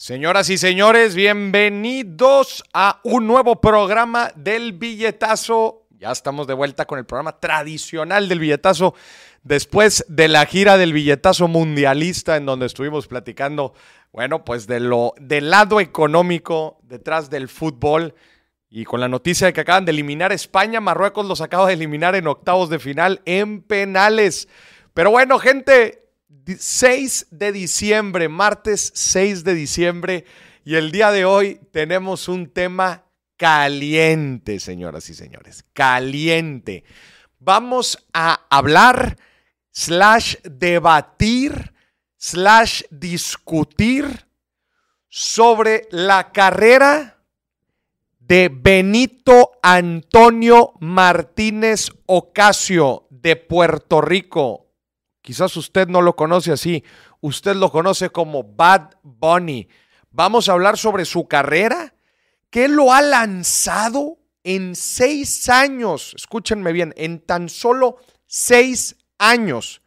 Señoras y señores, bienvenidos a un nuevo programa del billetazo. Ya estamos de vuelta con el programa tradicional del billetazo después de la gira del billetazo mundialista en donde estuvimos platicando, bueno, pues de lo del lado económico detrás del fútbol y con la noticia de que acaban de eliminar España, Marruecos los acaba de eliminar en octavos de final en penales. Pero bueno, gente, 6 de diciembre, martes 6 de diciembre, y el día de hoy tenemos un tema caliente, señoras y señores, caliente. Vamos a hablar, slash debatir, slash discutir sobre la carrera de Benito Antonio Martínez Ocasio de Puerto Rico, Quizás usted no lo conoce así, usted lo conoce como Bad Bunny. Vamos a hablar sobre su carrera, que lo ha lanzado en seis años, escúchenme bien, en tan solo seis años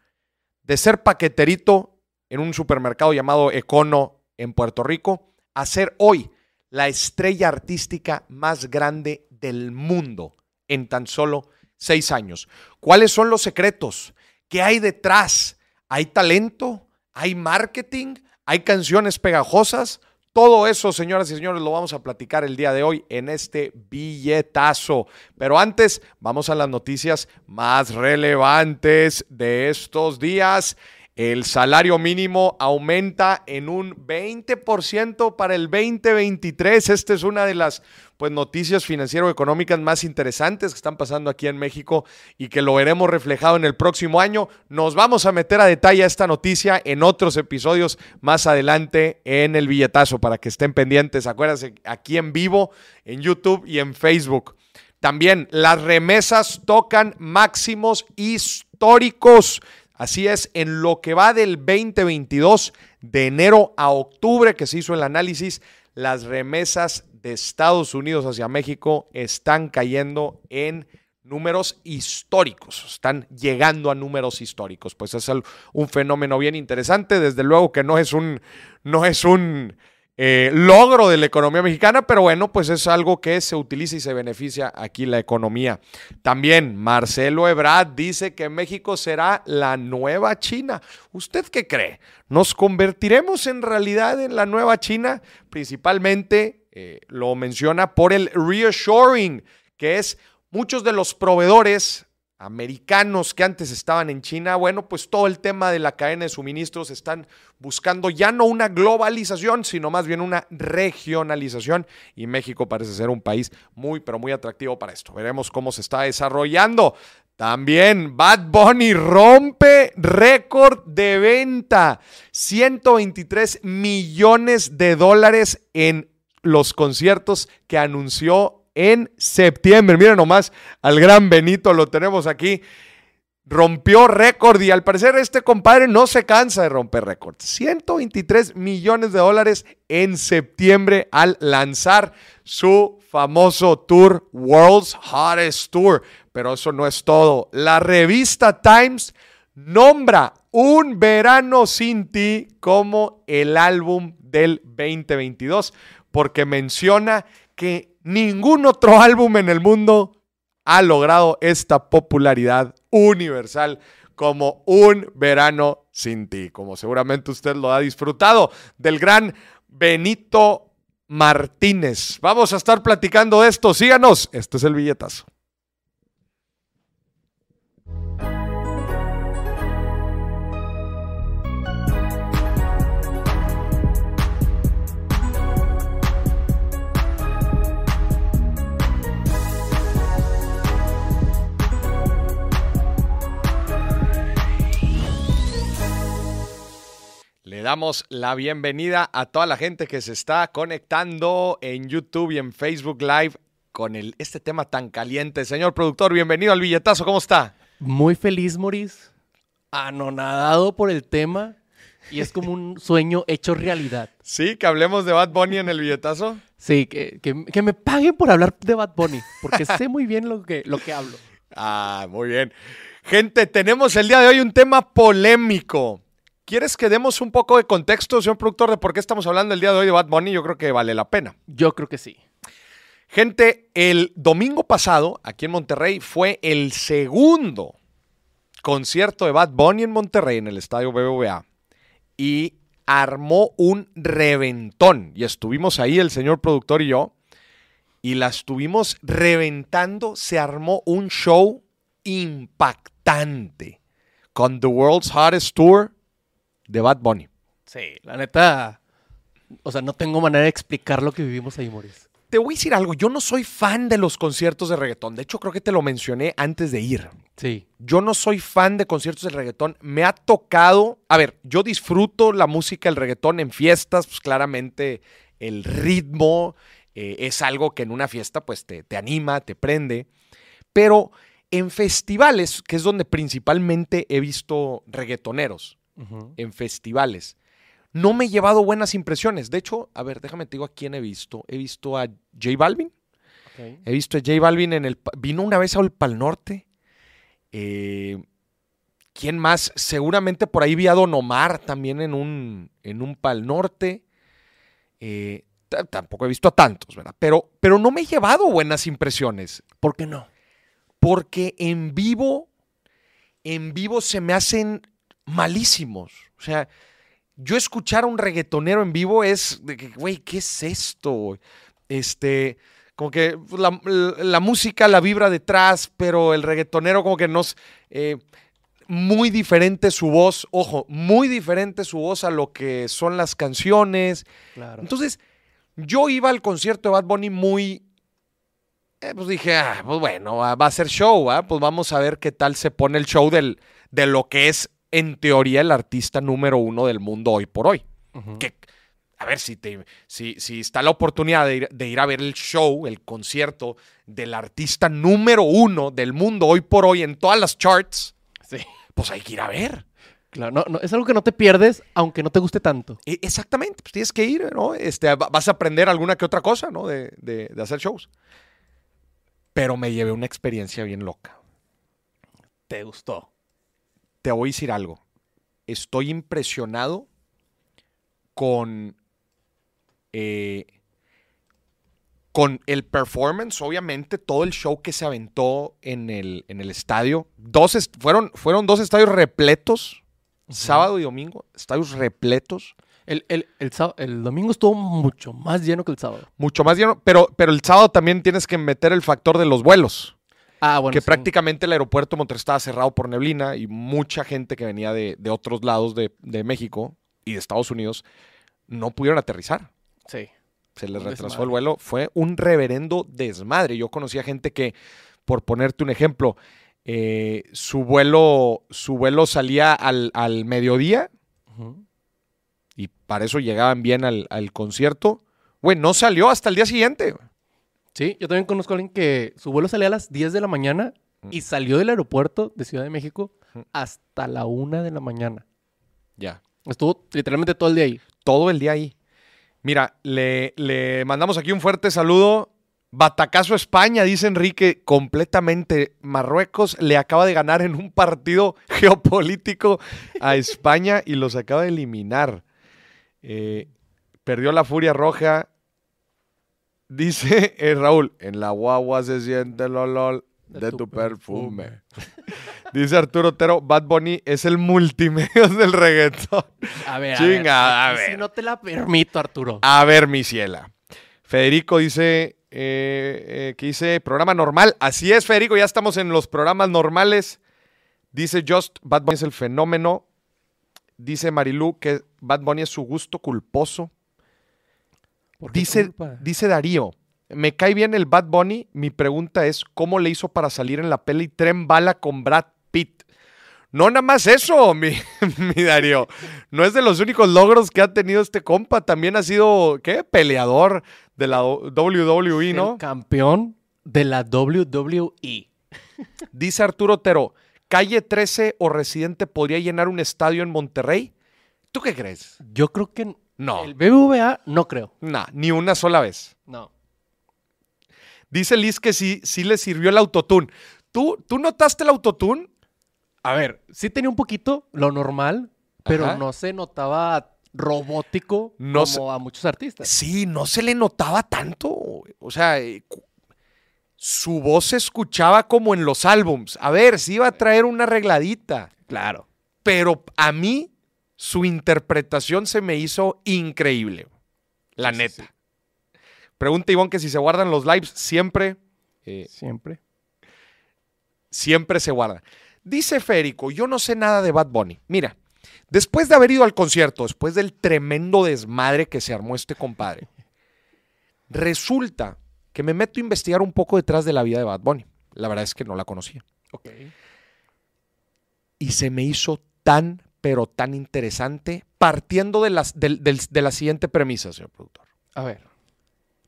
de ser paqueterito en un supermercado llamado Econo en Puerto Rico, a ser hoy la estrella artística más grande del mundo en tan solo seis años. ¿Cuáles son los secretos? ¿Qué hay detrás? ¿Hay talento? ¿Hay marketing? ¿Hay canciones pegajosas? Todo eso, señoras y señores, lo vamos a platicar el día de hoy en este billetazo. Pero antes, vamos a las noticias más relevantes de estos días. El salario mínimo aumenta en un 20% para el 2023. Esta es una de las pues, noticias financiero-económicas más interesantes que están pasando aquí en México y que lo veremos reflejado en el próximo año. Nos vamos a meter a detalle a esta noticia en otros episodios más adelante en el billetazo para que estén pendientes. Acuérdense, aquí en vivo, en YouTube y en Facebook. También las remesas tocan máximos históricos. Así es, en lo que va del 2022, de enero a octubre, que se hizo el análisis, las remesas de Estados Unidos hacia México están cayendo en números históricos, están llegando a números históricos. Pues es un fenómeno bien interesante, desde luego que no es un, no es un eh, logro de la economía mexicana, pero bueno, pues es algo que se utiliza y se beneficia aquí la economía. También Marcelo Ebrard dice que México será la nueva China. ¿Usted qué cree? ¿Nos convertiremos en realidad en la nueva China? Principalmente eh, lo menciona por el reassuring, que es muchos de los proveedores americanos que antes estaban en China, bueno, pues todo el tema de la cadena de suministros están buscando ya no una globalización, sino más bien una regionalización y México parece ser un país muy, pero muy atractivo para esto. Veremos cómo se está desarrollando. También Bad Bunny rompe récord de venta, 123 millones de dólares en los conciertos que anunció en septiembre. Miren nomás al gran Benito, lo tenemos aquí. Rompió récord y al parecer este compadre no se cansa de romper récords. 123 millones de dólares en septiembre al lanzar su famoso tour, World's Hottest Tour. Pero eso no es todo. La revista Times nombra Un Verano Sin Ti como el álbum del 2022 porque menciona que ningún otro álbum en el mundo ha logrado esta popularidad universal como Un Verano Sin Ti, como seguramente usted lo ha disfrutado del gran Benito Martínez. Vamos a estar platicando de esto, síganos, este es el billetazo. Le damos la bienvenida a toda la gente que se está conectando en YouTube y en Facebook Live con el, este tema tan caliente. Señor productor, bienvenido al billetazo, ¿cómo está? Muy feliz, Maurice. Anonadado por el tema y es como un sueño hecho realidad. Sí, que hablemos de Bad Bunny en el billetazo. Sí, que, que, me paguen por hablar de Bad Bunny, porque sé muy bien lo que, lo que hablo. Ah, muy bien. Gente, tenemos el día de hoy un tema polémico ¿Quieres que demos un poco de contexto, señor productor, de por qué estamos hablando el día de hoy de Bad Bunny? Yo creo que vale la pena. Yo creo que sí. Gente, el domingo pasado, aquí en Monterrey, fue el segundo concierto de Bad Bunny en Monterrey, en el estadio BBVA. Y armó un reventón. Y estuvimos ahí, el señor productor y yo. Y la estuvimos reventando. Se armó un show impactante. Con The World's Hottest Tour de Bad Bunny. Sí, la neta. O sea, no tengo manera de explicar lo que vivimos ahí, Maurice. Te voy a decir algo, yo no soy fan de los conciertos de reggaetón. De hecho, creo que te lo mencioné antes de ir. Sí. Yo no soy fan de conciertos de reggaetón. Me ha tocado, a ver, yo disfruto la música del reggaetón en fiestas, pues claramente el ritmo eh, es algo que en una fiesta pues te, te anima, te prende. Pero en festivales, que es donde principalmente he visto reggaetoneros, en festivales. No me he llevado buenas impresiones. De hecho, a ver, déjame te digo a quién he visto. He visto a J Balvin. He visto a J Balvin en el... Vino una vez al Pal Norte. Eh, ¿Quién más? Seguramente por ahí vi a Don Omar también en un, en un Pal Norte. Eh, tampoco he visto a tantos, ¿verdad? Pero, pero no me he llevado buenas impresiones. ¿Por qué no? Porque en vivo, en vivo se me hacen malísimos. O sea, yo escuchar a un reggaetonero en vivo es de que, güey, ¿qué es esto? Este, como que la, la música la vibra detrás, pero el reggaetonero como que nos... eh, muy diferente su voz, ojo, muy diferente su voz a lo que son las canciones. Claro. Entonces, yo iba al concierto de Bad Bunny muy. eh, pues dije, ah, pues bueno, va, a ser show, pues vamos a ver qué tal se pone el show del, de lo que es, en teoría, el artista número uno del mundo hoy por hoy. Que, a ver, si, te, si, si está la oportunidad de ir, de ir a ver el show, el concierto del artista número uno del mundo hoy por hoy en todas las charts, Sí. pues hay que ir a ver. Claro, no, no, es algo que no te pierdes, aunque no te guste tanto. E- Exactamente, pues tienes que ir, ¿no? Este, va- vas a aprender alguna que otra cosa, ¿no? De, de- de hacer shows. Pero me llevé una experiencia bien loca. Te gustó. Te voy a decir algo. Estoy impresionado con, eh, con el performance, obviamente, todo el show que se aventó en el, en el estadio. Dos est- fueron, fueron dos estadios repletos, sábado y domingo, estadios repletos. El, el, el, el domingo estuvo mucho más lleno que el sábado. Mucho más lleno, pero, pero el sábado también tienes que meter el factor de los vuelos, Ah, bueno. que sí. prácticamente el aeropuerto de Monterrey estaba cerrado por neblina y mucha gente que venía de, de otros lados de, de México y de Estados Unidos no pudieron aterrizar. Sí. Se les Un retrasó desmadre. el vuelo. Fue un reverendo desmadre. Yo conocía gente que, por ponerte un ejemplo, eh, su, vuelo, su vuelo salía al, al mediodía y para eso llegaban bien al, al concierto. Güey, no salió hasta el día siguiente. Sí, yo también conozco a alguien que su vuelo salía a las 10 de la mañana y salió del aeropuerto de Ciudad de México hasta la 1 de la mañana. Ya. Estuvo literalmente todo el día ahí. todo el día ahí. Mira, le, le mandamos aquí un fuerte saludo. Batacazo España, dice Enrique, completamente. Marruecos le acaba de ganar en un partido geopolítico a España y los acaba de eliminar. Eh, perdió la furia roja. Dice eh, Raúl, en la guagua se siente el olor de, tu, perfume. Dice Arturo Otero, Bad Bunny es el multimedios del reggaetón. A ver, Chinga, a ver. no te la permito, Arturo. A ver, mi ciela. Federico dice eh, eh, que dice programa normal. Así es, Federico, ya estamos en los programas normales. Dice Just, Bad Bunny es el fenómeno. Dice Marilu que Bad Bunny es su gusto culposo. ¿Por qué Dice, culpa? dice Darío, me cae bien el Bad Bunny. Mi pregunta es, ¿cómo le hizo para salir en la peli Tren Bala con Brad Pitt? No nada más eso, mi, mi Darío. No es de los únicos logros que ha tenido este compa. También ha sido, ¿qué? Peleador de la WWE, El ¿no? campeón de la WWE. Dice Arturo Otero, ¿Calle 13 o Residente podría llenar un estadio en Monterrey? ¿Tú qué crees? Yo creo que No, el BBVA no creo. nah, ni una sola vez. No. Dice Liz que sí, sí le sirvió el autotune. ¿Tú, ¿Tú notaste el autotune? A ver, sí tenía un poquito lo normal, pero Ajá. no se notaba robótico No como se- a muchos artistas. Sí, no se le notaba tanto. O sea, eh, su voz se escuchaba como en los álbums. A ver, sí iba a traer una arregladita. Claro. Pero a mí, su interpretación se me hizo increíble. La Sí, sí, neta. Pregunta Ivonne que si se guardan los lives, siempre, eh, Siempre. siempre se guardan. Dice Férico, yo no sé nada de Bad Bunny. Mira, después de haber ido al concierto, después del tremendo desmadre que se armó este compadre, resulta que me meto a investigar un poco detrás de la vida de Bad Bunny. La verdad es que no la conocía. Ok. Y se me hizo tan, pero tan interesante, partiendo de, las, de la siguiente premisa, señor productor. A ver.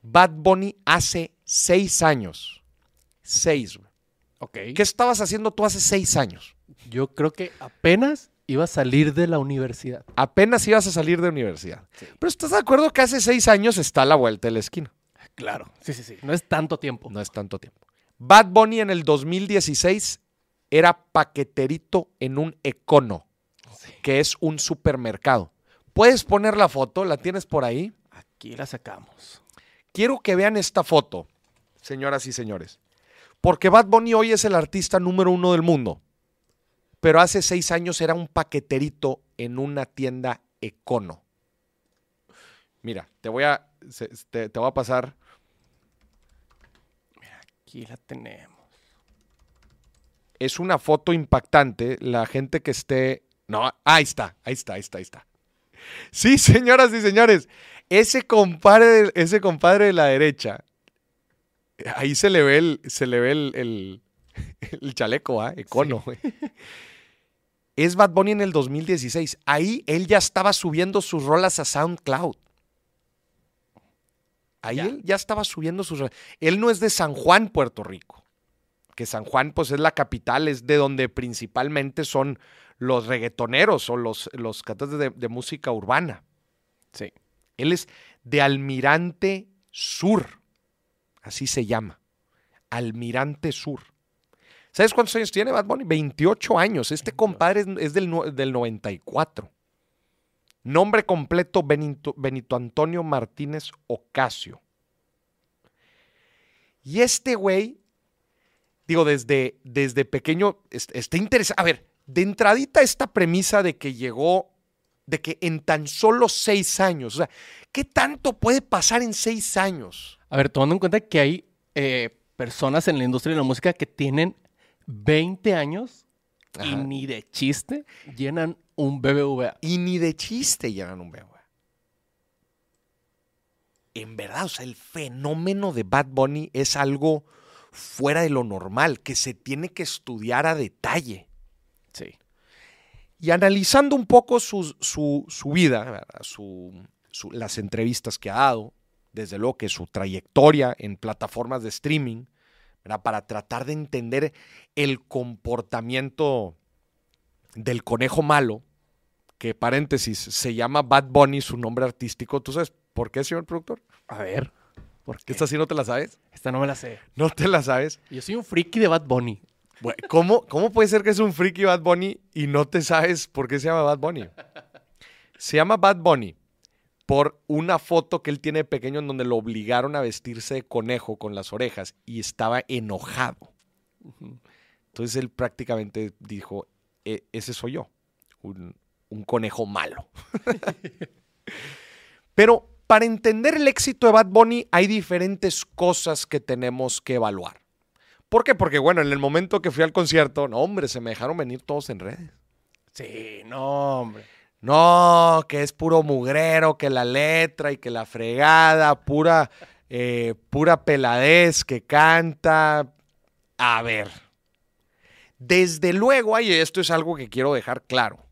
Bad Bunny hace seis años. Seis. Ok. ¿Qué estabas haciendo tú hace seis años? Yo creo que apenas iba a salir de la universidad. Apenas ibas a salir de universidad. Pero ¿estás de acuerdo que hace seis años está a la vuelta de la esquina? Claro. Sí, sí, sí. No es tanto tiempo. No es tanto tiempo. Bad Bunny en el 2016 era paqueterito en un Econo, Sí. que es un supermercado. ¿Puedes poner la foto? ¿La tienes por ahí? Aquí la sacamos. Quiero que vean esta foto, señoras y señores. Porque Bad Bunny hoy es el artista número uno del mundo. Pero hace seis años era un paqueterito en una tienda Econo. Mira, te voy a, te, te voy a pasar. Aquí la tenemos. Es una foto impactante. La gente que esté. No, ahí está, ahí está, ahí está, ahí está. Sí, señoras y señores. Ese compadre, de- ese compadre de la derecha. Ahí se le ve el, se le ve el, el- el chaleco, ¿ah? Econo. Es Bad Bunny en el 2016. Ahí él ya estaba subiendo sus rolas a SoundCloud. Ahí Ya. él ya estaba subiendo sus rolas. Él no es de San Juan, Puerto Rico. Que San Juan, pues, es la capital, es de donde principalmente son los reggaetoneros o los, los cantantes de, de música urbana. Sí. Él es de Almirante Sur. Así se llama. Almirante Sur. ¿Sabes cuántos años tiene Bad Bunny? 28 años. Este compadre es, es del, no- del 94. Nombre completo Benito, Benito Antonio Martínez Ocasio. Y este güey, digo, desde, desde pequeño, es- está interesante. A ver, de entradita esta premisa de que llegó, de que en tan solo seis años, o sea, ¿qué tanto puede pasar en seis años? A ver, tomando en cuenta que hay eh, personas en la industria de la música que tienen 20 años y ni de chiste llenan un BBVA. Y ni de chiste llegan un BBVA. En verdad, o sea, el fenómeno de Bad Bunny es algo fuera de lo normal, que se tiene que estudiar a detalle. Y analizando un poco su, su- su vida. Su- su- las entrevistas que ha dado, desde luego que su trayectoria en plataformas de streaming, ¿verdad? para tratar de entender el comportamiento del conejo malo, que paréntesis, se llama Bad Bunny, su nombre artístico. ¿Tú sabes por qué, señor productor? A ver. ¿Por qué? ¿Esta sí no te la sabes? Esta no me la sé. ¿No te la sabes? Yo soy un friki de Bad Bunny. ¿Cómo, ¿Cómo puede ser que es un friki Bad Bunny y no te sabes por qué se llama Bad Bunny? Se llama Bad Bunny por una foto que él tiene de pequeño en donde lo obligaron a vestirse de conejo con las orejas y estaba enojado. Entonces él prácticamente dijo, "E- ese soy yo, un, un conejo malo. Pero para entender el éxito de Bad Bunny hay diferentes cosas que tenemos que evaluar. ¿Por qué? Porque bueno, en el momento que fui al concierto, no hombre, se me dejaron venir todos en redes. Sí, no, hombre. No, que es puro mugrero, que la letra y que la fregada, pura, eh, pura peladez que canta. A ver, desde luego, y esto es algo que quiero dejar claro,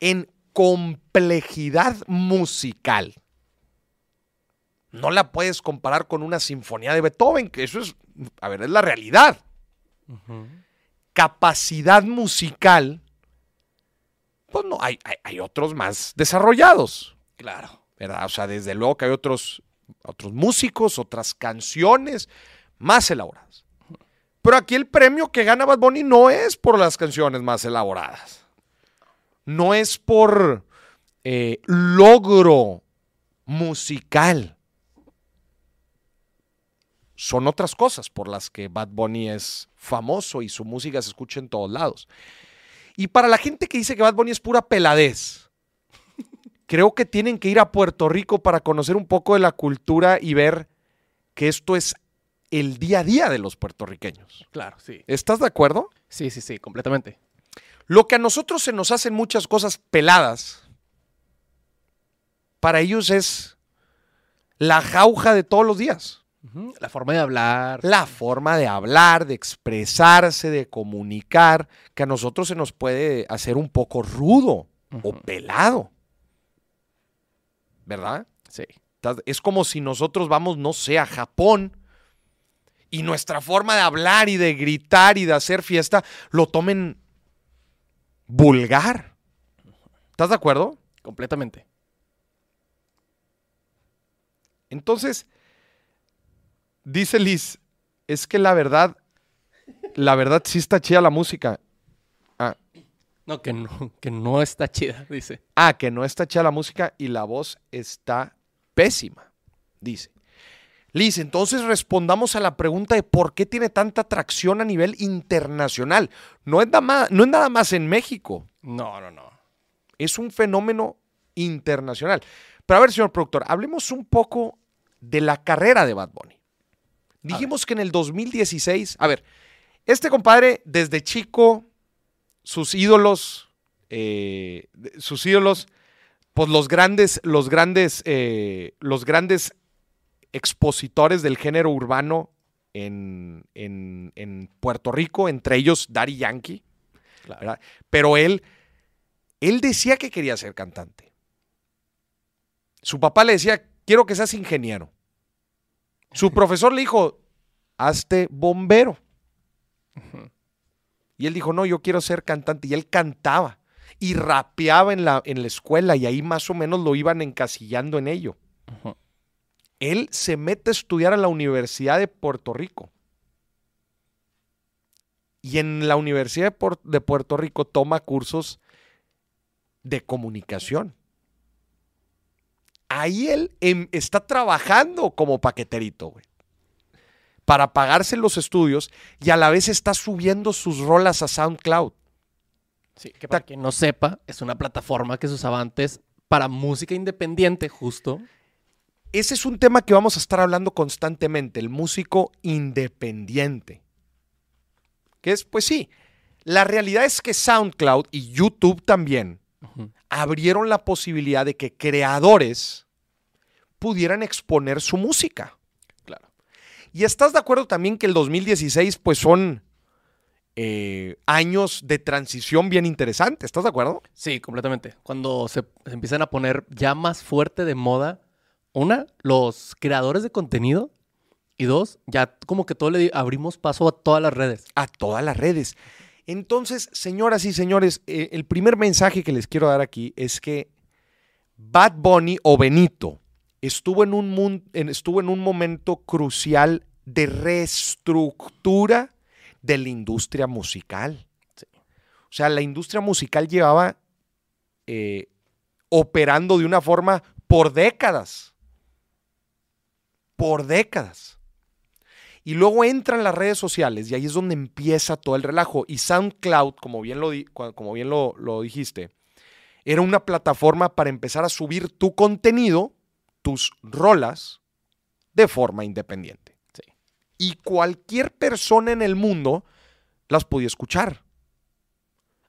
en complejidad musical, no la puedes comparar con una sinfonía de Beethoven, que eso es, a ver, es la realidad. Capacidad musical, pues no, hay, hay, hay otros más desarrollados, Claro. ¿verdad? O sea, desde luego que hay otros, otros músicos, otras canciones más elaboradas. Pero aquí el premio que gana Bad Bunny no es por las canciones más elaboradas. no es por eh, logro musical. Son otras cosas por las que Bad Bunny es famoso y su música se escucha en todos lados. Y para la gente que dice que Bad Bunny es pura peladez, creo que tienen que ir a Puerto Rico para conocer un poco de la cultura y ver que esto es el día a día de los puertorriqueños. Claro, sí. ¿Estás de acuerdo? Sí, sí, sí, completamente. Lo que a nosotros se nos hacen muchas cosas peladas, para ellos es la jauja de todos los días. La forma de hablar. La forma de hablar, de expresarse, de comunicar, que a nosotros se nos puede hacer un poco rudo o pelado. ¿Verdad? Sí. Es como si nosotros vamos, no sé, a Japón y nuestra forma de hablar y de gritar y de hacer fiesta lo tomen vulgar. ¿Estás de acuerdo? Completamente. Entonces, dice Liz, es que la verdad, la verdad sí está chida la música. Ah, No, que no, que no está chida, dice. ah, que no está chida la música y la voz está pésima, dice. Liz, entonces respondamos a la pregunta de por qué tiene tanta atracción a nivel internacional. No es, nada más, no es nada más en México, No, no, no. es un fenómeno internacional. Pero a ver, señor productor, hablemos un poco de la carrera de Bad Bunny. Dijimos que en el 2016, a ver, este compadre desde chico, sus ídolos, eh, sus ídolos, pues los grandes, los grandes, eh, los grandes expositores del género urbano en, en- en Puerto Rico, entre ellos Daddy Yankee. Pero él, él decía que quería ser cantante. Su papá le decía, quiero que seas ingeniero. Su profesor le dijo, hazte bombero. Y él dijo, no, yo quiero ser cantante. Y él cantaba y rapeaba en la, en la escuela y ahí más o menos lo iban encasillando en ello. Él se mete a estudiar a la Universidad de Puerto Rico. Y en la Universidad de Puerto Rico toma cursos de comunicación. Ahí él em- está trabajando como paqueterito, güey. Para pagarse los estudios y a la vez está subiendo sus rolas a SoundCloud. Sí, que para quien no sepa, es una plataforma que se usaba antes para música independiente, justo. Ese es un tema que vamos a estar hablando constantemente, el músico independiente. Que es, pues sí, la realidad es que SoundCloud y YouTube también. Abrieron la posibilidad de que creadores pudieran exponer su música. Claro. Y estás de acuerdo también que el 2016 pues son eh, años de transición bien interesantes, ¿estás de acuerdo? Sí, completamente. Cuando se, se empiezan a poner ya más fuerte de moda, una, los creadores de contenido, y dos, ya como que todo le abrimos paso a todas las redes. a todas las redes. Entonces, señoras y señores, eh, el primer mensaje que les quiero dar aquí es que Bad Bunny o Benito estuvo en un, estuvo en un momento crucial de reestructura de la industria musical. Sí. O sea, la industria musical llevaba eh, operando de una forma por décadas. Por décadas. Y luego entran las redes sociales y ahí es donde empieza todo el relajo. Y SoundCloud, como bien lo, como bien lo, lo dijiste, era una plataforma para empezar a subir tu contenido, tus rolas, de forma independiente. Sí. Y cualquier persona en el mundo las podía escuchar.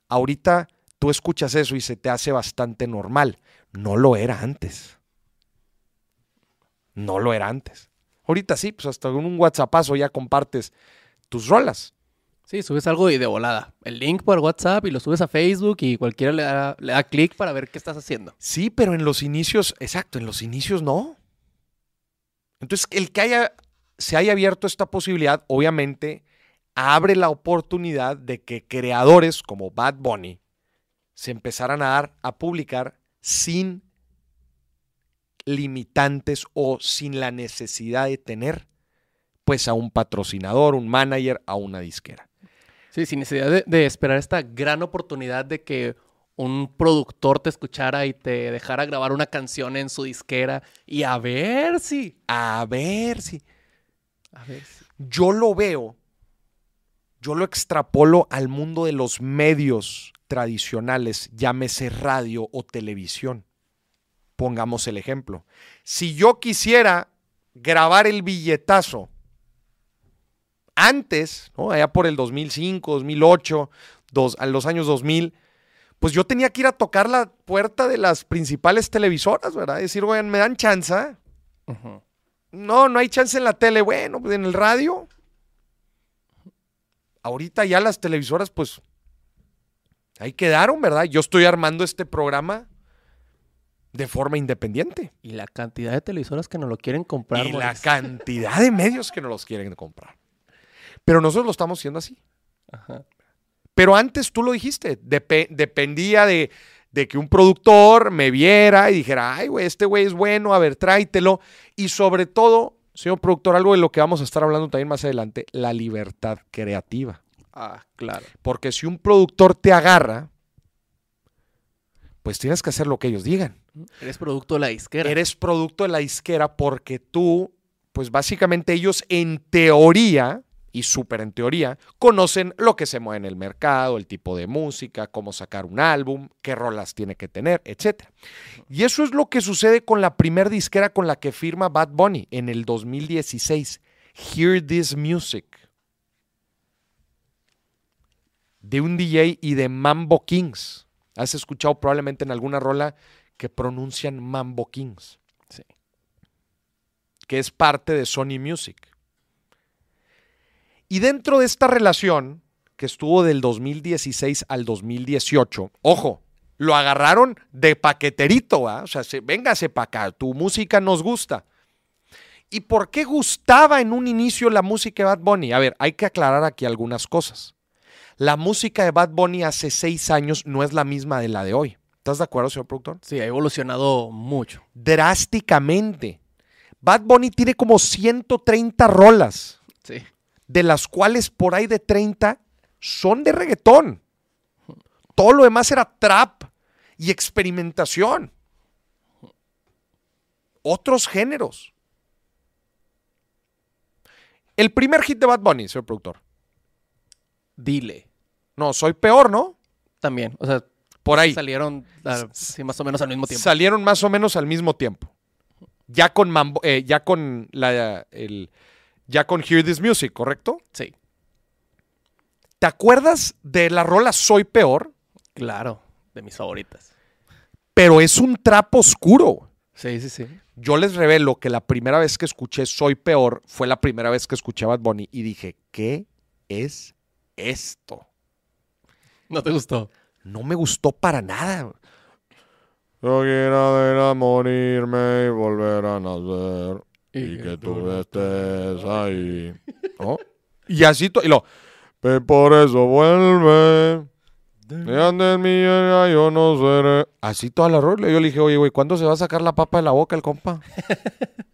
Ahorita tú escuchas eso y se te hace bastante normal. No lo era antes. No lo era antes. Ahorita sí, pues hasta con un WhatsAppazo ya compartes tus rolas. Sí, subes algo y de volada. El link por WhatsApp y lo subes a Facebook y cualquiera le da, le da clic para ver qué estás haciendo. Sí, pero en los inicios, exacto, en los inicios no. Entonces, el que haya, se haya abierto esta posibilidad, obviamente, abre la oportunidad de que creadores como Bad Bunny se empezaran a dar a publicar sin limitantes o sin la necesidad de tener pues a un patrocinador, un manager, a una disquera. Sí, sin necesidad de, de esperar esta gran oportunidad de que un productor te escuchara y te dejara grabar una canción en su disquera y a ver si. A ver si. A ver si. Yo lo veo, yo lo extrapolo al mundo de los medios tradicionales, llámese radio o televisión. Pongamos el ejemplo. Si yo quisiera grabar el billetazo antes, ¿no? allá por el 2005, 2008, dos, a los años 2000, pues yo tenía que ir a tocar la puerta de las principales televisoras, ¿verdad? Decir, oigan, ¿me dan chance? No, no hay chance en la tele. Bueno, pues en el radio. Ahorita ya las televisoras, pues, ahí quedaron, ¿verdad? Yo estoy armando este programa de forma independiente. Y la cantidad de televisoras que no lo quieren comprar. y la cantidad de medios que no los quieren comprar. Pero nosotros lo estamos haciendo así. Ajá. Pero antes tú lo dijiste, depe- dependía de, de que un productor me viera y dijera, ay, güey, este güey es bueno, a ver, tráetelo. Y sobre todo, señor productor, algo de lo que vamos a estar hablando también más adelante, la libertad creativa. Ah, claro. Porque si un productor te agarra, pues tienes que hacer lo que ellos digan. Eres producto de la disquera. Eres producto de la disquera porque tú, pues básicamente ellos en teoría, y súper en teoría, conocen lo que se mueve en el mercado, el tipo de música, cómo sacar un álbum, qué rolas tiene que tener, etc. Y eso es lo que sucede con la primer disquera con la que firma Bad Bunny en el 2016, Hear This Music. De un DJ y de Mambo Kings. Has escuchado probablemente en alguna rola que pronuncian Mambo Kings. Sí. Que es parte de Sony Music. Y dentro de esta relación, que estuvo del 2016 al 2018, ojo, lo agarraron de paqueterito, o sea, se, véngase para acá, tu música nos gusta. ¿Y por qué gustaba en un inicio la música de Bad Bunny? A ver, hay que aclarar aquí algunas cosas. La música de Bad Bunny hace seis años no es la misma de la de hoy. ¿Estás de acuerdo, señor productor? Sí, ha evolucionado mucho. Drásticamente. Bad Bunny tiene como 130 rolas, Sí. de las cuales por ahí de 30 son de reggaetón. Todo lo demás era trap y experimentación. Otros géneros. El primer hit de Bad Bunny, señor productor. Dile. No, soy peor, ¿no? También. O sea, Por ahí. salieron sí, más o menos al mismo tiempo. Salieron más o menos al mismo tiempo. Ya con Mambo- eh, ya con la el ya con Hear This Music, ¿correcto? Sí. ¿Te acuerdas de la rola Soy peor? Claro. De mis favoritas. Pero es un trapo oscuro. Sí, sí, sí. Yo les revelo que la primera vez que escuché Soy peor fue la primera vez que escuché a Bad Bunny y dije, ¿qué es esto? ¿No te gustó? No me gustó para nada. Yo quiero ver a morirme y volver a nacer. Y, que tú estés ahí. ¿No? Y así, y lo, "Pe- por eso vuelve. Y antes mía yo no seré. Así toda la rola. Yo le dije, oye, güey, ¿cuándo se va a sacar la papa de la boca el compa?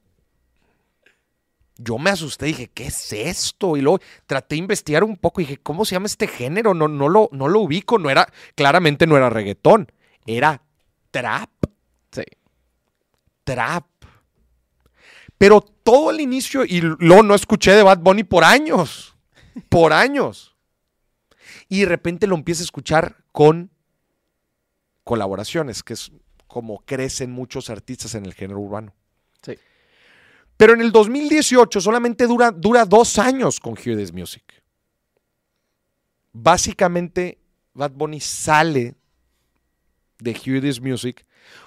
Yo me asusté, dije, ¿qué es esto? Y luego traté de investigar un poco y dije, ¿cómo se llama este género? No, no, lo, no lo ubico, no era, claramente no era reggaetón, era trap Sí. trap. Pero todo el inicio, y luego no escuché de Bad Bunny por años, por años. Y de repente lo empiezo a escuchar con colaboraciones, que es como crecen muchos artistas en el género urbano. Pero en el 2018 solamente dura, dura dos años con Hear This Music. Básicamente, Bad Bunny sale de Hear This Music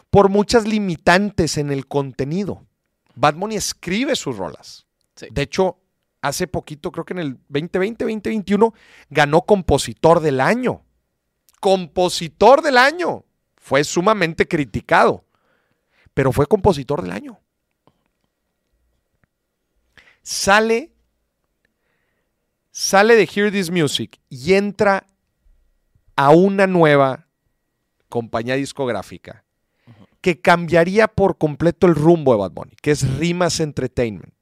por muchas limitantes en el contenido. Bad Bunny escribe sus rolas. Sí. De hecho, hace poquito, creo que en el 2020, 2021, ganó compositor del año. Compositor del año. Fue sumamente criticado, pero fue compositor del año. Sale, sale de Hear This Music y entra a una nueva compañía discográfica que cambiaría por completo el rumbo de Bad Bunny, que es Rimas Entertainment.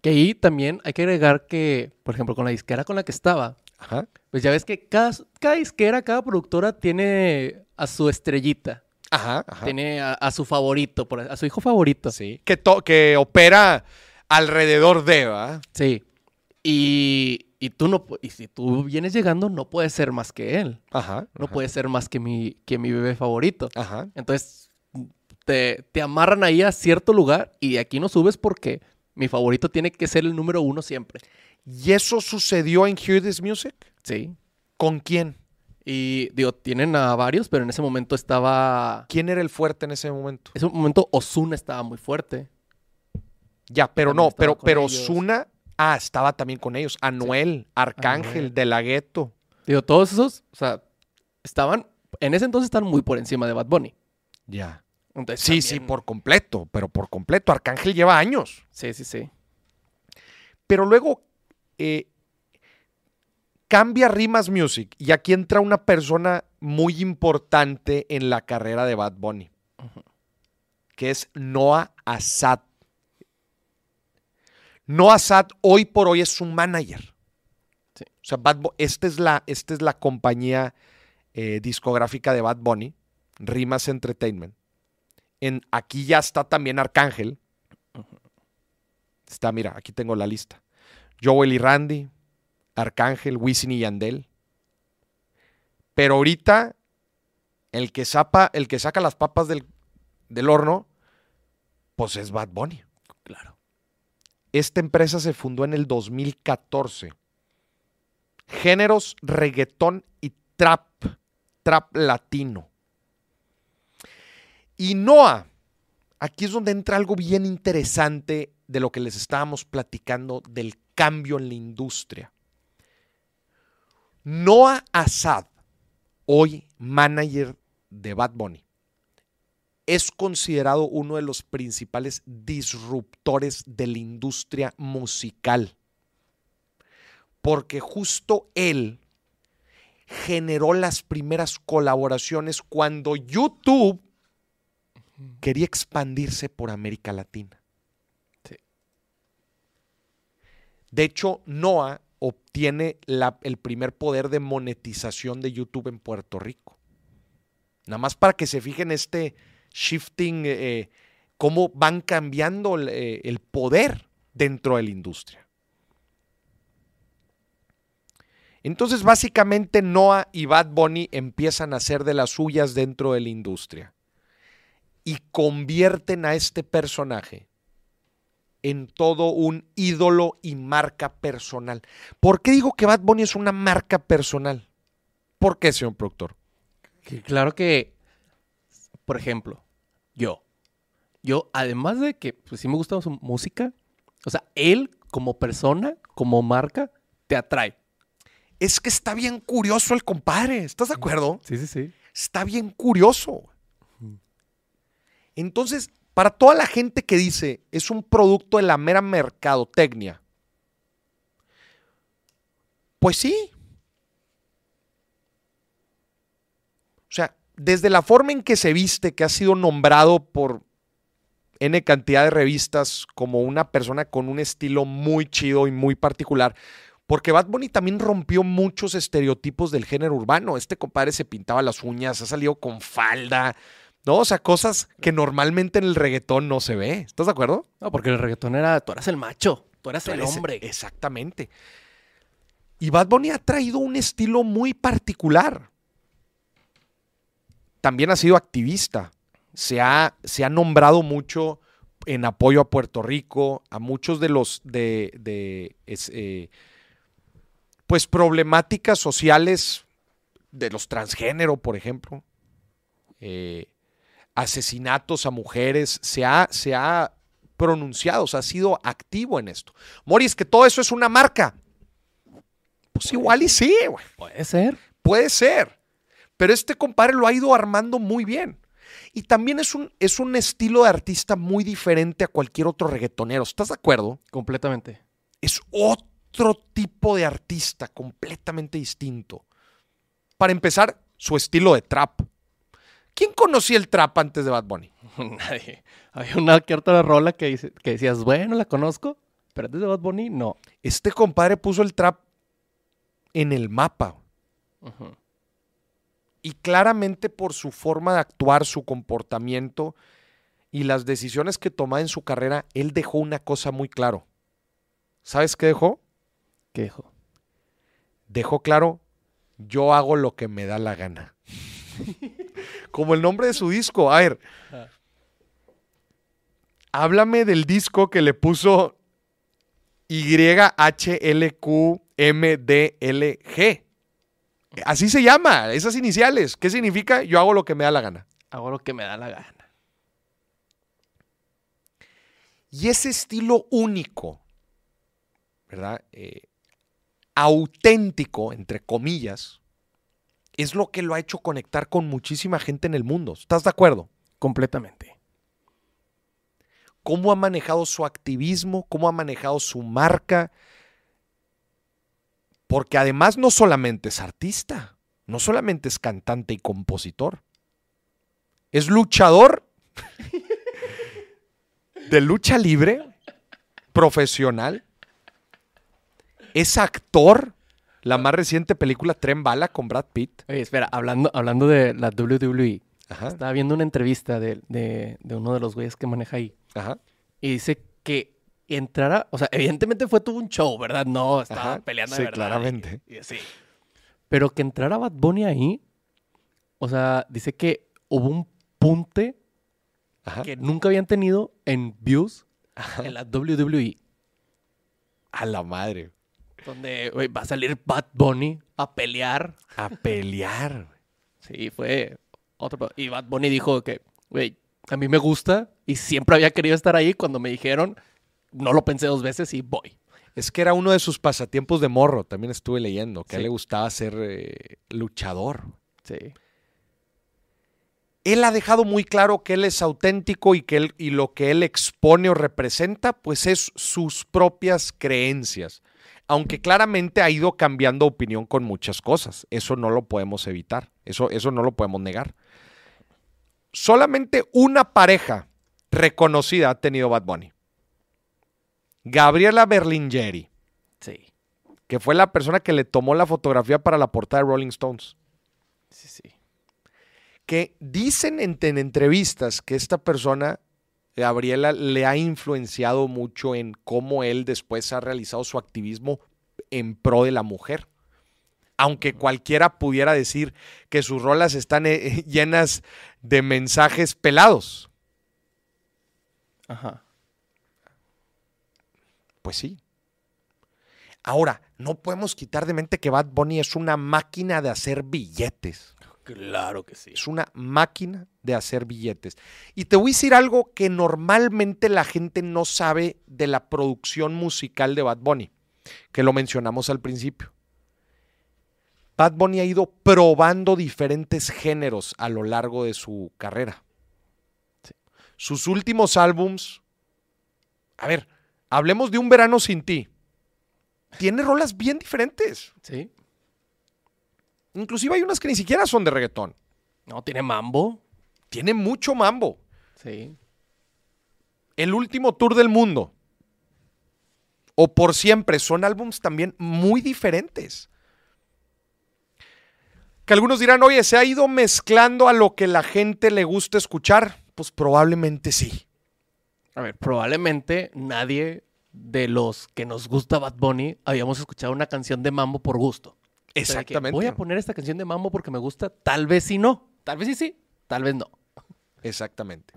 Que ahí también hay que agregar que, por ejemplo, con la disquera con la que estaba, Ajá. pues ya ves que cada, cada disquera, cada productora tiene a su estrellita. Ajá, ajá. Tiene a, a su favorito, a su hijo favorito. Sí. Que, to- que opera alrededor de, ¿va? Sí. Y, y tú no y si tú vienes llegando, no puedes ser más que él. Ajá. No ajá, puedes ser más que mi, que mi bebé favorito. Ajá. Entonces, te, te amarran ahí a cierto lugar y de aquí no subes porque mi favorito tiene que ser el número uno siempre. ¿Y eso sucedió en Hear This Music? Sí. ¿Con quién? Y digo, tienen a varios, pero en ese momento estaba. ¿Quién era el fuerte en ese momento? En ese momento Osuna estaba muy fuerte. Ya, pero También no, pero, pero ellos. Zuna, ah, estaba también con ellos. Anuel, Arcángel, Anuel. De La Ghetto. Digo, todos esos, o sea, estaban. En ese entonces estaban muy por encima de Bad Bunny. Ya. Entonces, Sí, sí, por completo, pero por completo. Arcángel lleva años. Sí, sí, sí. Pero luego eh, cambia Rimas Music y aquí entra una persona muy importante en la carrera de Bad Bunny, que es Noah Assad. Noah Assad hoy por hoy es su manager. Sí. O sea, Bad esta, es la, esta es la compañía eh, discográfica de Bad Bunny, Rimas Entertainment. En, aquí ya está también Arcángel. Está, mira, aquí tengo la lista. Joel y Randy, Arcángel, Wisin y Yandel. Pero ahorita, el que, zapa, el que saca las papas del, del horno, pues es Bad Bunny. Esta empresa se fundó en el 2014. Géneros, reggaetón y trap, trap latino. Y Noah, aquí es donde entra algo bien interesante de lo que les estábamos platicando del cambio en la industria. Noah Assad, hoy manager de Bad Bunny, es considerado uno de los principales disruptores de la industria musical. Porque justo él generó las primeras colaboraciones cuando YouTube quería expandirse por América Latina. Sí. De hecho, Noah obtiene la- el primer poder de monetización de YouTube en Puerto Rico. Nada más para que se fijen este shifting, eh, cómo van cambiando el, eh, el poder dentro de la industria. Entonces, básicamente, Noah y Bad Bunny empiezan a hacer de las suyas dentro de la industria y convierten a este personaje en todo un ídolo y marca personal. ¿Por qué digo que Bad Bunny es una marca personal? ¿Por qué, señor productor? Claro que, por ejemplo, yo, yo, además de que pues, sí me gusta su música, o sea, él como persona, como marca, te atrae. Es que está bien curioso el compadre, ¿estás de acuerdo? Sí, sí, sí. Está bien curioso. Entonces, para toda la gente que dice es un producto de la mera mercadotecnia, pues sí. O sea, desde la forma en que se viste, que ha sido nombrado por N cantidad de revistas como una persona con un estilo muy chido y muy particular, porque Bad Bunny también rompió muchos estereotipos del género urbano. Este compadre se pintaba las uñas, ha salido con falda, ¿no? O sea, cosas que normalmente en el reggaetón no se ve. ¿Estás de acuerdo? No, porque el reggaetón era, tú eras el macho, tú eras Tú el eres- hombre. Exactamente. Y Bad Bunny ha traído un estilo muy particular. También ha sido activista. Se ha, se ha nombrado mucho en apoyo a Puerto Rico, a muchos de los de, de, es, eh, pues problemáticas sociales de los transgénero, por ejemplo. Eh, asesinatos a mujeres. Se ha, se ha pronunciado, o sea, ha sido activo en esto. Mori, es que todo eso es una marca. Pues igual y sí, güey. Puede ser. Puede ser. Pero este compadre lo ha ido armando muy bien. Y también es un, es un estilo de artista muy diferente a cualquier otro reggaetonero. ¿Estás de acuerdo? Completamente. Es otro tipo de artista completamente distinto. Para empezar, su estilo de trap. ¿Quién conocía el trap antes de Bad Bunny? Nadie. Había una que otra rola que, dice- que decías, bueno, la conozco, pero antes de Bad Bunny, no. Este compadre puso el trap en el mapa. Ujú. Y claramente por su forma de actuar, su comportamiento y las decisiones que toma en su carrera, él dejó una cosa muy claro. ¿Sabes qué dejó? ¿Qué dijo? Dejó claro, yo hago lo que me da la gana. Como el nombre de su disco. A ver, háblame del disco que le puso YHLQMDLG. Así se llama, esas iniciales. ¿Qué significa? Yo hago lo que me da la gana. Hago lo que me da la gana. Y ese estilo único, ¿verdad? Eh, auténtico, entre comillas, es lo que lo ha hecho conectar con muchísima gente en el mundo. ¿Estás de acuerdo? Completamente. Cómo ha manejado su activismo, cómo ha manejado su marca. Porque además no solamente es artista, no solamente es cantante y compositor, es luchador de lucha libre, profesional, es actor. La más reciente película Tren Bala con Brad Pitt. Oye, espera, hablando, hablando de la WWE, Ajá, estaba viendo una entrevista de, de- de uno de los güeyes que maneja ahí. ajá. Y dice que entrara, o sea, evidentemente fue todo un show, ¿verdad? No, estaba Ajá, peleando sí, de verdad. claramente. y- y así. Pero que entrara Bad Bunny ahí, o sea, dice que hubo un punte ajá. que nunca habían tenido en views en la WWE. A la madre. Donde va a salir Bad Bunny a pelear. A pelear. Sí, fue otro. Y Bad Bunny dijo que, güey, a mí me gusta y siempre había querido estar ahí. Cuando me dijeron, no lo pensé dos veces y voy. Es que era uno de sus pasatiempos de morro, también estuve leyendo, que a él le gustaba ser eh, luchador. Sí. Él ha dejado muy claro que él es auténtico y que él, y lo que él expone o representa, pues es sus propias creencias. Aunque claramente ha ido cambiando opinión con muchas cosas. Eso no lo podemos evitar. Eso, eso no lo podemos negar. Solamente una pareja reconocida ha tenido Bad Bunny. Gabriela Berlingeri. Sí. que fue la persona que le tomó la fotografía para la portada de Rolling Stones. Sí, sí. Que dicen en, en entrevistas que esta persona, Gabriela, le ha influenciado mucho en cómo él después ha realizado su activismo en pro de la mujer. Aunque cualquiera pudiera decir que sus rolas están eh, llenas de mensajes pelados. Ajá. Pues sí. Ahora, no podemos quitar de mente que Bad Bunny es una máquina de hacer billetes. Claro que sí. Es una máquina de hacer billetes. Y te voy a decir algo que normalmente la gente no sabe de la producción musical de Bad Bunny, que lo mencionamos al principio. Bad Bunny ha ido probando diferentes géneros a lo largo de su carrera. Sus últimos álbums, a ver, hablemos de Un Verano Sin Ti. Tiene rolas bien diferentes. Sí. Inclusive hay unas que ni siquiera son de reggaetón. No, tiene mambo. Tiene mucho mambo. Sí. El último tour del mundo. O por siempre. Son álbums también muy diferentes. Que algunos dirán, oye, ¿se ha ido mezclando a lo que la gente le gusta escuchar? Pues probablemente sí. A ver, probablemente nadie de los que nos gusta Bad Bunny habíamos escuchado una canción de mambo por gusto. O sea, Exactamente. Voy a poner esta canción de mambo porque me gusta. Tal vez sí no. Tal vez sí sí. Tal vez no. Exactamente.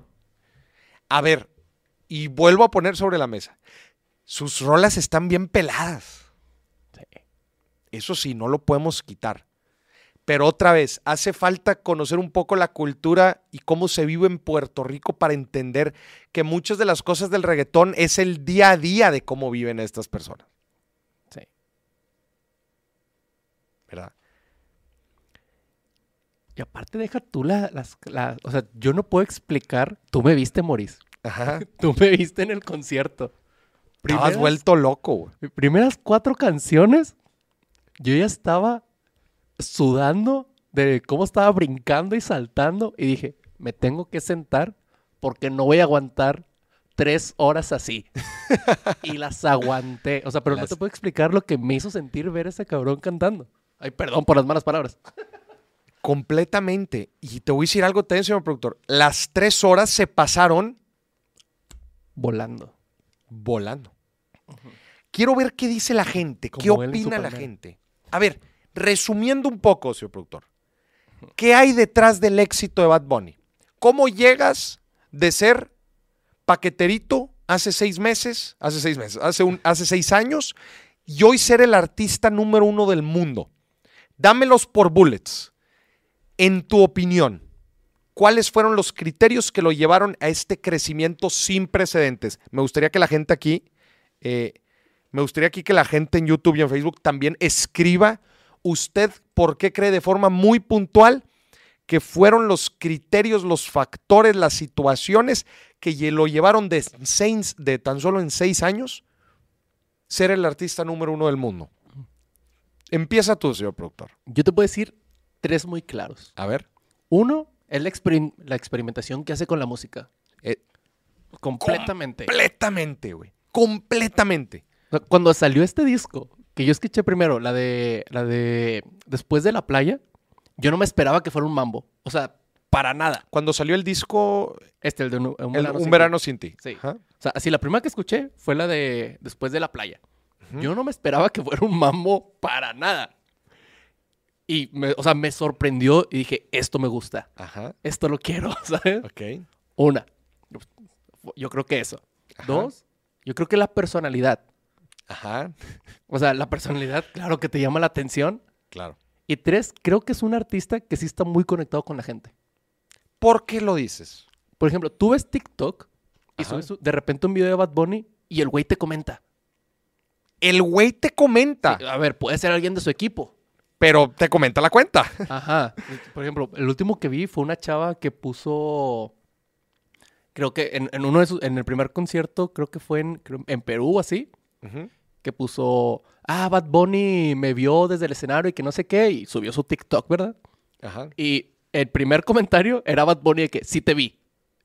A ver, y vuelvo a poner sobre la mesa. Sus rolas están bien peladas. Sí. Eso sí, no lo podemos quitar. Pero otra vez, hace falta conocer un poco la cultura y cómo se vive en Puerto Rico para entender que muchas de las cosas del reggaetón es el día a día de cómo viven estas personas, Sí. ¿verdad? Y aparte deja tú la- las, la- O sea, yo no puedo explicar. Tú me viste, Moris. Ajá. Tú me viste en el concierto. Estabas Primeras- vuelto loco, güey. Primeras cuatro canciones, yo ya estaba sudando de cómo estaba brincando y saltando. Y dije, me tengo que sentar porque no voy a aguantar tres horas así. y las aguanté. O sea, pero no te puedo explicar lo que me hizo sentir ver a ese cabrón cantando. Ay, perdón por las malas palabras. Completamente. Y te voy a decir algo también, señor productor. Las tres horas se pasaron Volando. volando. Quiero ver qué dice la gente, qué Como opina la gente. A ver, resumiendo un poco, señor productor. ¿Qué hay detrás del éxito de Bad Bunny? ¿Cómo llegas de ser paqueterito hace seis meses, hace seis meses, hace, un, hace seis años, y hoy ser el artista número uno del mundo? Dámelos por bullets. En tu opinión, ¿cuáles fueron los criterios que lo llevaron a este crecimiento sin precedentes? Me gustaría que la gente aquí, eh, me gustaría aquí que la gente en YouTube y en Facebook también escriba usted por qué cree de forma muy puntual que fueron los criterios, los factores, las situaciones que lo llevaron de, seis- de tan solo en seis años ser el artista número uno del mundo. Empieza tú, señor productor. Yo te puedo decir tres muy claros. A ver. Uno es la, experim- la experimentación que hace con la música. Eh, Completamente. Completamente, güey. Completamente. Cuando salió este disco, que yo escuché primero, la de, la de Después de la playa, yo no me esperaba que fuera un mambo. O sea, para nada. Cuando salió el disco Este, el de un, un El- verano Un sin verano sin ti. Sí. Ajá. O sea, así la primera que escuché fue la de Después de la playa. Yo no me esperaba que fuera un mambo para nada. Y, me- o sea, me sorprendió y dije, esto me gusta. Ajá. Esto lo quiero, ¿sabes? Ok. Una. Yo creo que eso. Ajá. Dos, yo creo que la personalidad. Ajá. O sea, la personalidad, claro que te llama la atención. Claro. Y tres, creo que es un artista que sí está muy conectado con la gente. ¿Por qué lo dices? Por ejemplo, tú ves TikTok y Ajá. subes de repente un video de Bad Bunny y el güey te comenta. El güey te comenta, A ver, puede ser alguien de su equipo. pero te comenta la cuenta. Ajá. Por ejemplo, el último que vi fue una chava que puso. Creo que en, en uno de sus- en el primer concierto, creo que fue en, en Perú, así, Ujú. Que puso. Ah, Bad Bunny me vio desde el escenario y que no sé qué, y subió su TikTok, ¿verdad? Ajá. Y el primer comentario era Bad Bunny de que sí te vi.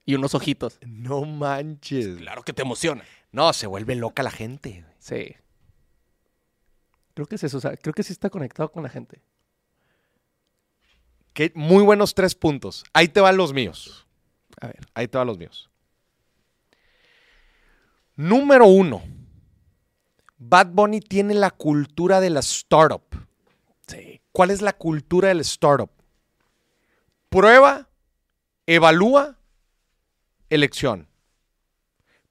Y unos ojitos. No manches. Claro que te emociona. No, se vuelve loca la gente. Sí. Creo que es eso, o sea, creo que sí está conectado con la gente. Qué muy buenos tres puntos. Ahí te van los míos. A ver. Ahí te van los míos. Número uno. Bad Bunny tiene la cultura de la startup. Sí. ¿Cuál es la cultura del startup? Prueba, evalúa, elección.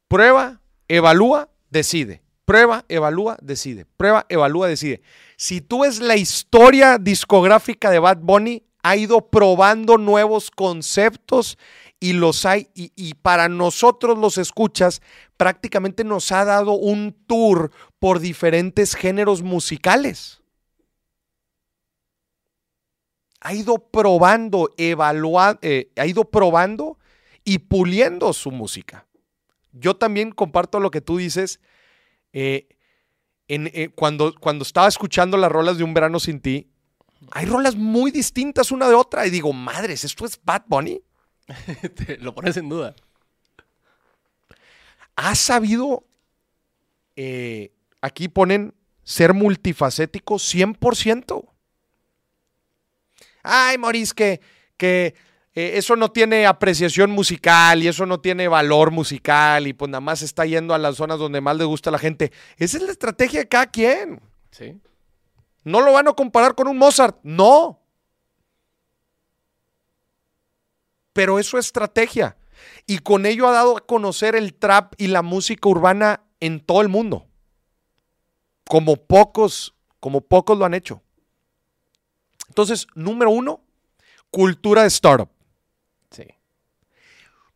Prueba, evalúa, decide. Prueba, evalúa, decide. Prueba, evalúa, decide. Si tú ves la historia discográfica de Bad Bunny, ha ido probando nuevos conceptos y los hay, y, para nosotros los escuchas, prácticamente nos ha dado un tour por diferentes géneros musicales ha ido probando, evaluando, ha ido probando y puliendo su música. Yo también comparto lo que tú dices. eh, eh, cuando, cuando estaba escuchando las rolas de Un Verano Sin Ti, hay rolas muy distintas una de otra. Y digo, madres, ¿esto es Bad Bunny? Te lo pones en duda. Ha sabido, eh, aquí ponen, ser multifacético 100%. Ay, Maurice, que, que eh, eso no tiene apreciación musical y eso no tiene valor musical y pues nada más está yendo a las zonas donde más le gusta a la gente. Esa es la estrategia de cada quien. Sí. No lo van a comparar con un Mozart, no. Pero es su estrategia. Y con ello ha dado a conocer el trap y la música urbana en todo el mundo. Como pocos, como pocos lo han hecho. Entonces, número uno, cultura de startup. Sí.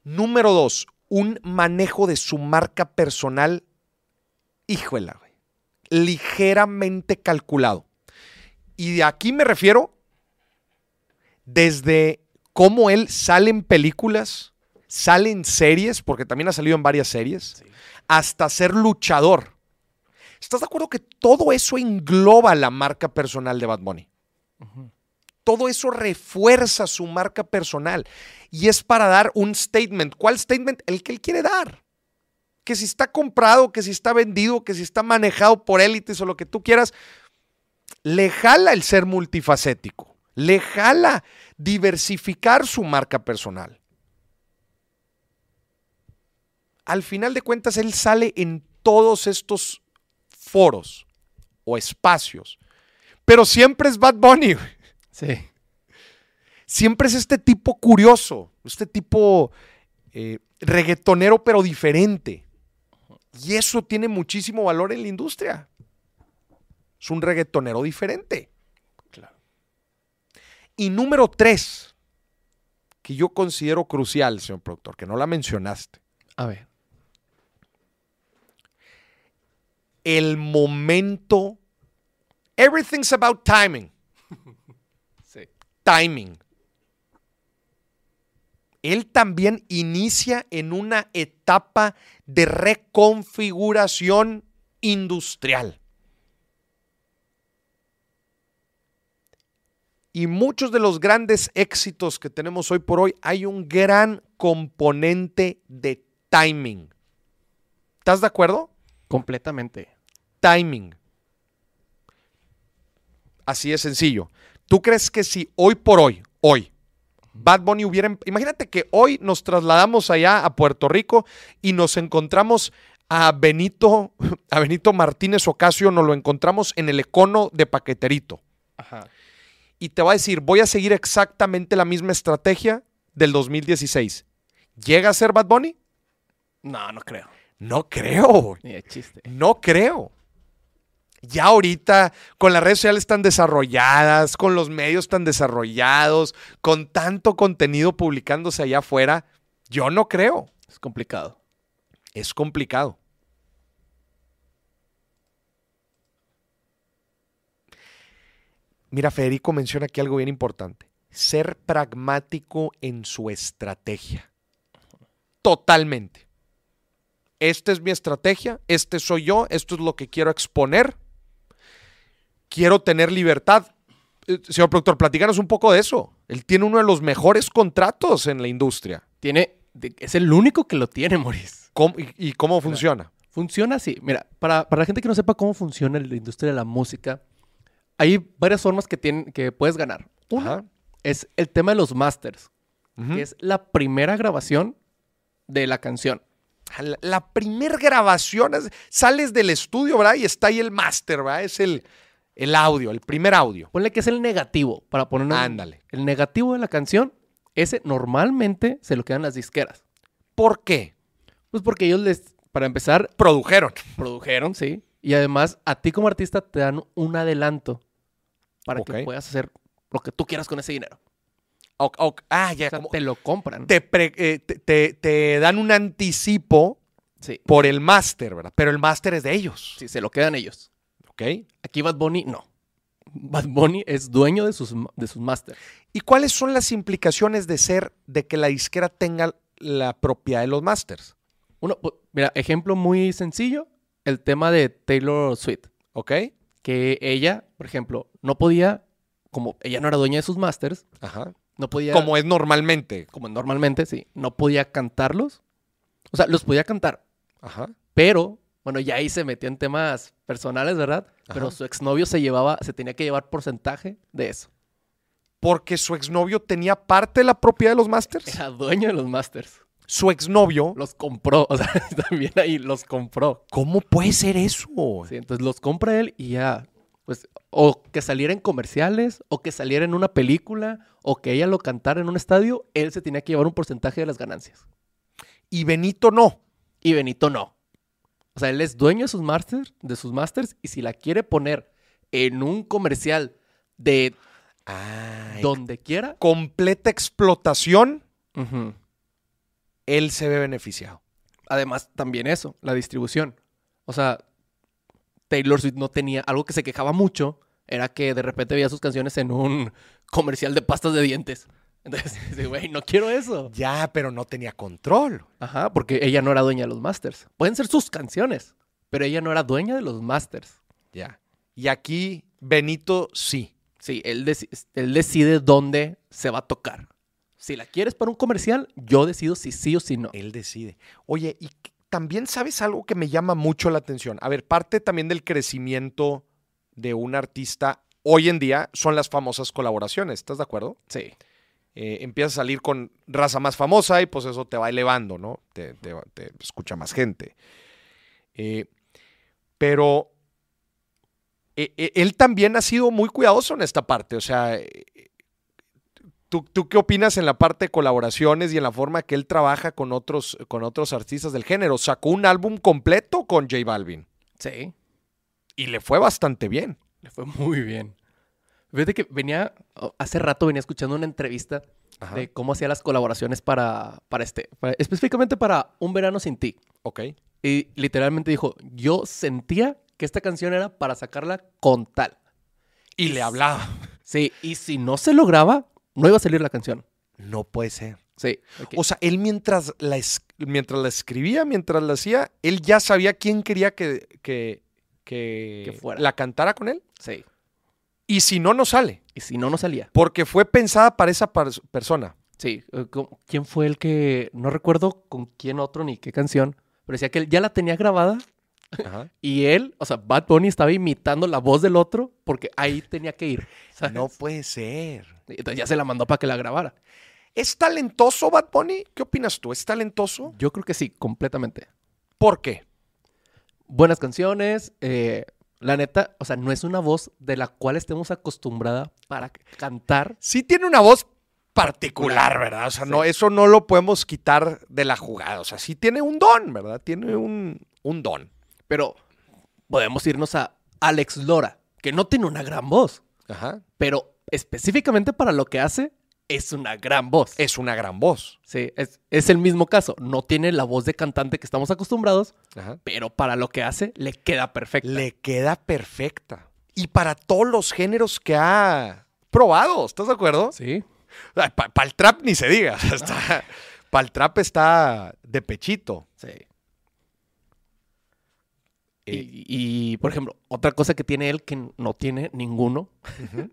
Número dos, un manejo de su marca personal, híjola, ligeramente calculado. Y de aquí me refiero desde cómo él sale en películas, sale en series, porque también ha salido en varias series, Sí. hasta ser luchador. ¿Estás de acuerdo que todo eso engloba la marca personal de Bad Bunny? Todo eso refuerza su marca personal y es para dar un statement. ¿Cuál statement? El que él quiere dar. Que si está comprado, que si está vendido, que si está manejado por élites o lo que tú quieras, le jala el ser multifacético. Le jala diversificar su marca personal. Al final de cuentas, él sale en todos estos foros o espacios. Pero siempre es Bad Bunny. Sí. Siempre es este tipo curioso, este tipo eh, reggaetonero pero diferente. Y eso tiene muchísimo valor en la industria. Es un reggaetonero diferente. Claro. Y número tres, que yo considero crucial, señor productor, que no la mencionaste. A ver. El momento. Everything's about timing. Sí. Timing. Él también inicia en una etapa de reconfiguración industrial. Y muchos de los grandes éxitos que tenemos hoy por hoy, hay un gran componente de timing. ¿Estás de acuerdo? Completamente. Timing. Así de sencillo. ¿Tú crees que si hoy por hoy, hoy, Bad Bunny hubiera... Imagínate que hoy nos trasladamos allá a Puerto Rico y nos encontramos a Benito, a Benito Martínez Ocasio, nos lo encontramos en el Econo de Paqueterito. Ajá. Y te va a decir, voy a seguir exactamente la misma estrategia del 2016. ¿Llega a ser Bad Bunny? No, no creo. No creo. Ni de chiste. No creo. Ya ahorita con las redes sociales tan desarrolladas, con los medios tan desarrollados, con tanto contenido publicándose allá afuera, yo no creo. Es complicado. Es complicado. Mira, Federico menciona aquí algo bien importante. Ser pragmático en su estrategia. Totalmente. Esta es mi estrategia, este soy yo, esto es lo que quiero exponer. Quiero tener libertad. Eh, Señor productor, platícanos un poco de eso. Él tiene uno de los mejores contratos en la industria. Tiene. Es el único que lo tiene, Maurice. ¿Cómo- y, y cómo funciona? Funciona así. Mira, para, para la gente que no sepa cómo funciona la industria de la música, hay varias formas que, tienen, que puedes ganar. Una Ajá. es el tema de los masters, que es la primera grabación de la canción. La, la primer grabación, es- sales del estudio, ¿verdad? Y está ahí el máster, ¿verdad? Es el, el audio, el primer audio. Ponle que es el negativo, para ponerlo. Ándale. El negativo de la canción, ese normalmente se lo quedan las disqueras. ¿Por qué? Pues porque ellos les, para empezar, Produjeron. produjeron, sí. Y además, a ti como artista te dan un adelanto para que puedas hacer lo que tú quieras con ese dinero. Ah, ya, O sea, como te lo compran. te, pre- eh, te- te- te dan un anticipo Sí. por el máster, ¿verdad? Pero el máster es de ellos. Sí, se lo quedan ellos. ¿Ok? Aquí Bad Bunny, no. Bad Bunny es dueño de sus, de sus masters. ¿Y cuáles son las implicaciones de ser, de que la disquera tenga la propiedad de los masters? Uno, mira, ejemplo muy sencillo, el tema de Taylor Swift. ¿Ok? Que ella, por ejemplo, no podía, como ella no era dueña de sus masters, Ajá. no podía, Como es normalmente. como normalmente, sí, no podía cantarlos. O sea, los podía cantar, Ajá. pero, bueno, ya ahí se metió en temas personales, ¿verdad? Pero su exnovio se llevaba, se tenía que llevar porcentaje de eso. Porque su exnovio tenía parte de la propiedad de los masters. Era dueño de los masters. Su exnovio. Los compró, o sea, también ahí los compró. ¿Cómo puede ser eso? Sí, entonces los compra él y ya, pues, o que saliera en comerciales, o que saliera en una película, o que ella lo cantara en un estadio, él se tenía que llevar un porcentaje de las ganancias. Y Benito no. Y Benito no. O sea, él es dueño de sus masters, de sus masters, y si la quiere poner en un comercial de Ay, donde quiera, completa explotación, ujú. Él se ve beneficiado. además también eso, la distribución. O sea, Taylor Swift no tenía algo que se quejaba mucho, era que de repente veía sus canciones en un comercial de pastas de dientes. Entonces, dice, güey, no quiero eso. Ya, pero no tenía control. Ajá, porque ella no era dueña de los masters. Pueden ser sus canciones, pero ella no era dueña de los masters. Ya. Y aquí Benito sí. Sí, él, deci- él decide dónde se va a tocar. Si la quieres para un comercial, yo decido si sí o si no. Él decide. Oye, y también sabes algo que me llama mucho la atención. A ver, parte también del crecimiento de un artista hoy en día son las famosas colaboraciones, ¿estás de acuerdo? Sí. Eh, empiezas a salir con raza más famosa y pues eso te va elevando, ¿no? Te, te- te escucha más gente. Eh, pero eh, eh, él también ha sido muy cuidadoso en esta parte, o sea, ¿tú, tú qué opinas en la parte de colaboraciones y en la forma que él trabaja con otros, con otros artistas del género? Sacó un álbum completo con J Balvin Sí. y le fue bastante bien. Le fue muy bien. Fíjate que venía, oh, hace rato venía escuchando una entrevista Ajá. de cómo hacía las colaboraciones para, para este, para- específicamente para Un Verano Sin Ti. Ok. Y literalmente dijo, yo sentía que esta canción era para sacarla con tal. Y le hablaba. Sí, y si no se lograba, no iba a salir la canción. No puede ser. Sí. O sea, él mientras la, es- mientras la escribía, mientras la hacía, él ya sabía quién quería que, que, que Que fuera. la cantara con él. sí. Y si no, no sale. Y si no, no salía. Porque fue pensada para esa par- persona. Sí. eh, ¿cómo- ¿Quién fue el que, no recuerdo con quién otro ni qué canción, pero decía que él ya la tenía grabada Ajá. y él, o sea, Bad Bunny estaba imitando la voz del otro porque ahí tenía que ir. ¿sabes? No puede ser. Entonces ya se la mandó para que la grabara. ¿Es talentoso Bad Bunny? ¿Qué opinas tú? ¿Es talentoso? Yo creo que sí, completamente. ¿Por qué? Buenas canciones, eh, la neta, o sea, no es una voz de la cual estemos acostumbrada para cantar. Sí tiene una voz particular, ¿verdad? O sea, no, eso no lo podemos quitar de la jugada. O sea, sí tiene un don, ¿verdad? Tiene un, un don. Pero podemos irnos a Alex Lora, que no tiene una gran voz, Ajá. pero específicamente para lo que hace, es una gran voz. Es una gran voz. Sí, es, es el mismo caso. No tiene la voz de cantante que estamos acostumbrados, Ajá. pero para lo que hace, le queda perfecta. Le queda perfecta. Y para todos los géneros que ha probado, ¿estás de acuerdo? Sí. Para el trap ni se diga. Para el trap está de pechito. Sí. Eh, Y, y, por ejemplo, otra cosa que tiene él que no tiene ninguno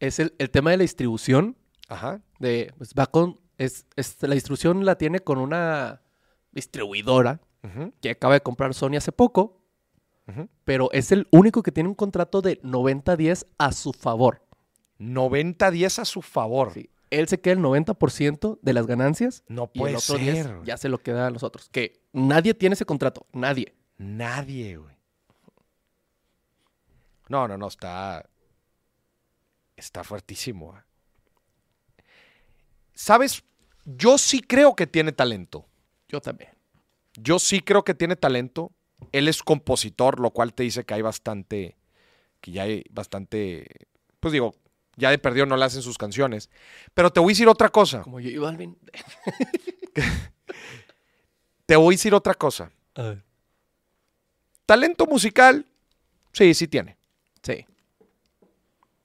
es el, el tema de la distribución. Ajá. De, pues va con. Es, es- la distribución la tiene con una distribuidora que acaba de comprar Sony hace poco, pero es el único que tiene un contrato de 90-10 a su favor. 90-10 a su favor. Sí. Él se queda el 90% de las ganancias No y puede el otro 10 ser. ya se lo queda a los otros. Que nadie tiene ese contrato, nadie. Nadie, güey. No, no, no, está. Está fuertísimo. ¿eh? ¿Sabes? Yo sí creo que tiene talento. Yo también. Yo sí creo que tiene talento. Él es compositor, lo cual te dice que hay bastante. Que ya hay bastante. Pues digo, ya de perdido no le hacen sus canciones. Pero te voy a decir otra cosa. Como yo y Balvin. Te voy a decir otra cosa. Talento musical, sí, sí tiene. Sí.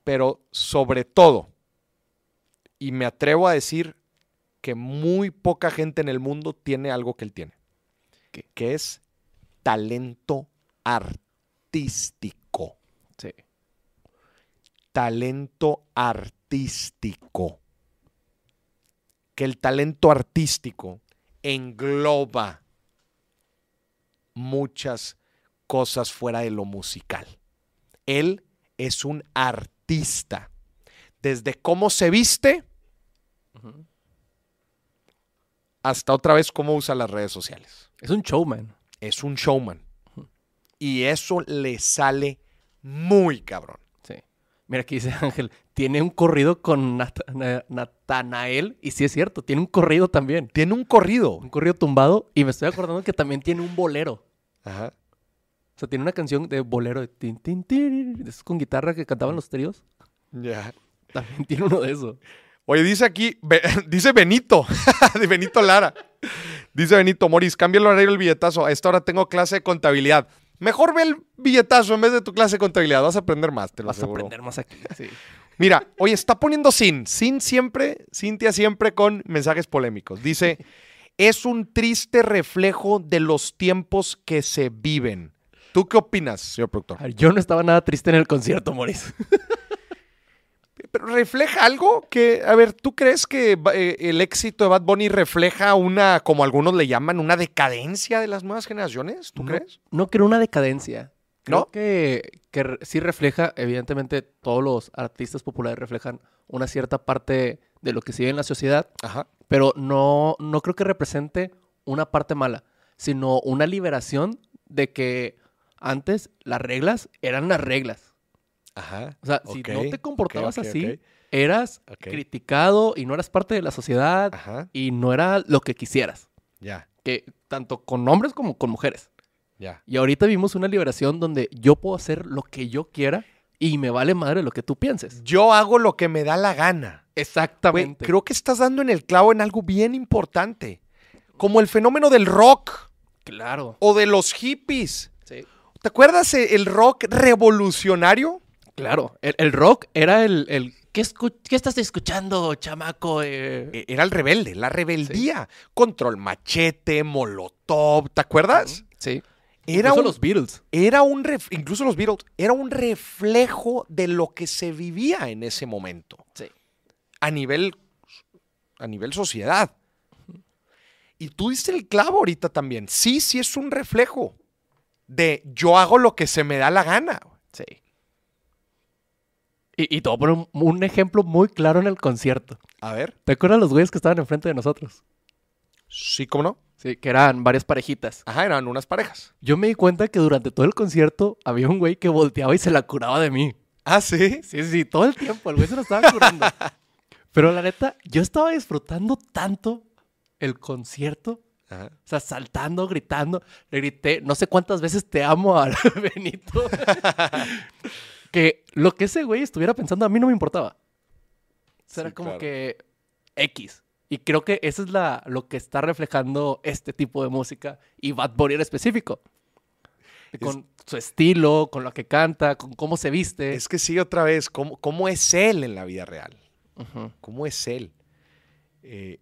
pero sobre todo, y me atrevo a decir que muy poca gente en el mundo tiene algo que él tiene, ¿Qué? que es talento artístico. Sí. Talento artístico. Que el talento artístico engloba muchas cosas fuera de lo musical. Él es un artista. Desde cómo se viste hasta otra vez cómo usa las redes sociales. Es un showman. Es un showman. Y eso le sale muy cabrón. Sí. Mira, aquí dice Ángel, tiene un corrido con Nat- Na- Natanael. Y sí es cierto, tiene un corrido también. Tiene un corrido. Un corrido tumbado. Y me estoy acordando que también tiene un bolero. Ajá. Sea, tiene una canción de bolero de tin, tin, tin, esos con guitarra que cantaban los tríos. Ya. También tiene uno de esos. Oye, dice aquí, Be- dice Benito, de Benito Lara. Dice Benito, Moris, cambia el horario del billetazo. A esta hora tengo clase de contabilidad. Mejor ve el billetazo en vez de tu clase de contabilidad. Vas a aprender más, te lo Vas a aprender más aquí. Sí. Mira, oye, está poniendo Sin. Sin siempre, Cintia siempre con mensajes polémicos. Dice, es un triste reflejo de los tiempos que se viven. ¿Tú qué opinas, señor productor? Ver, Yo no estaba nada triste en el concierto, Moris. Pero refleja algo que, a ver, ¿tú crees que eh, el éxito de Bad Bunny refleja una, como algunos le llaman, una decadencia de las nuevas generaciones? ¿Tú no, crees? No creo una decadencia. Creo ¿No? que, que sí refleja, evidentemente, todos los artistas populares reflejan una cierta parte de lo que se vive en la sociedad, Ajá. pero no, no creo que represente una parte mala, sino una liberación de que antes las reglas eran las reglas. Ajá. O sea, si no te comportabas así, eras criticado y no eras parte de la sociedad Ajá. y no era lo que quisieras. Ya, Que tanto con hombres como con mujeres. ya. Y ahorita vimos una liberación donde yo puedo hacer lo que yo quiera y me vale madre lo que tú pienses. Yo hago lo que me da la gana. Exactamente. creo que estás dando en el clavo en algo bien importante. Como el fenómeno del rock Claro. o de los hippies. Sí. ¿Te acuerdas eh, el rock revolucionario? Claro. El, el rock era el... el ¿qué, qué estás escuchando, chamaco? Eh, E- Era el rebelde, la rebeldía. Control machete, molotov, ¿te acuerdas? sí. Era Incluso un, los Beatles. era un ref- incluso los Beatles, era un reflejo de lo que se vivía en ese momento. Sí. a nivel, a nivel sociedad. Y tú diste el clavo ahorita también. Sí, sí es un reflejo de yo hago lo que se me da la gana. Sí. Y, y te voy a poner un, un ejemplo muy claro en el concierto. A ver. ¿Te acuerdas los güeyes que estaban enfrente de nosotros? Sí, ¿cómo no? Sí, que eran varias parejitas. Ajá, eran unas parejas. Yo me di cuenta que durante todo el concierto había un güey que volteaba y se la curaba de mí. Ah, sí. Sí, sí, todo el tiempo el güey se lo estaba curando. Pero la neta, yo estaba disfrutando tanto el concierto. Ajá. O sea, saltando, gritando. Le grité no sé cuántas veces te amo a Benito. que lo que ese güey estuviera pensando a mí no me importaba. O sea, Sí, era como claro. que X. Y creo que eso es la, lo que está reflejando este tipo de música y Bad Bunny en específico. Con su estilo, con lo que canta, con cómo se viste. Es que sí, otra vez, ¿cómo, cómo es él en la vida real? Ujú. ¿Cómo es él? Eh,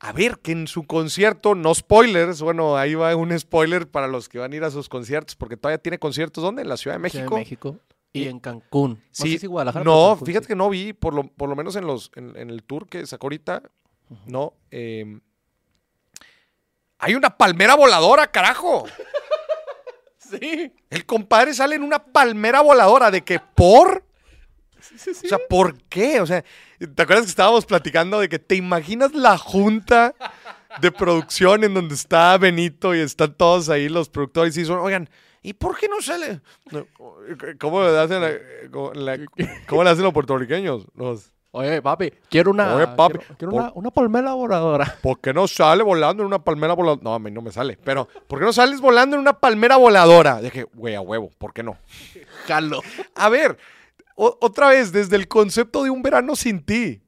a ver, que en su concierto, no spoilers, bueno, ahí va un spoiler para los que van a ir a sus conciertos, porque todavía tiene conciertos, ¿dónde? En la Ciudad de Ciudad México. de México. Y Y- en Cancún. No Sí, sé si Guadalajara. pero No, Cancún, fíjate sí. que no vi, por lo, por lo menos en, los, en, en el tour que sacó ahorita, no. eh, hay una palmera voladora, carajo. Sí. El compadre sale en una palmera voladora, ¿de que por? O sea, ¿por qué? O sea, ¿te acuerdas que estábamos platicando de que te imaginas la junta de producción en donde está Benito y están todos ahí los productores y dicen, oigan, ¿y por qué no sale? ¿Cómo le hacen, la- cómo la- cómo le hacen los puertorriqueños? Los, Oye, papi, quiero una. Oye, papi, quiero, quiero por- una, una palmera voladora. ¿Por qué no sale volando en una palmera voladora? No, a mí no me sale. Pero, ¿por qué no sales volando en una palmera voladora? Dije, güey, a huevo, ¿por qué no? Jalo. A ver, o- otra vez, desde el concepto de un verano sin ti.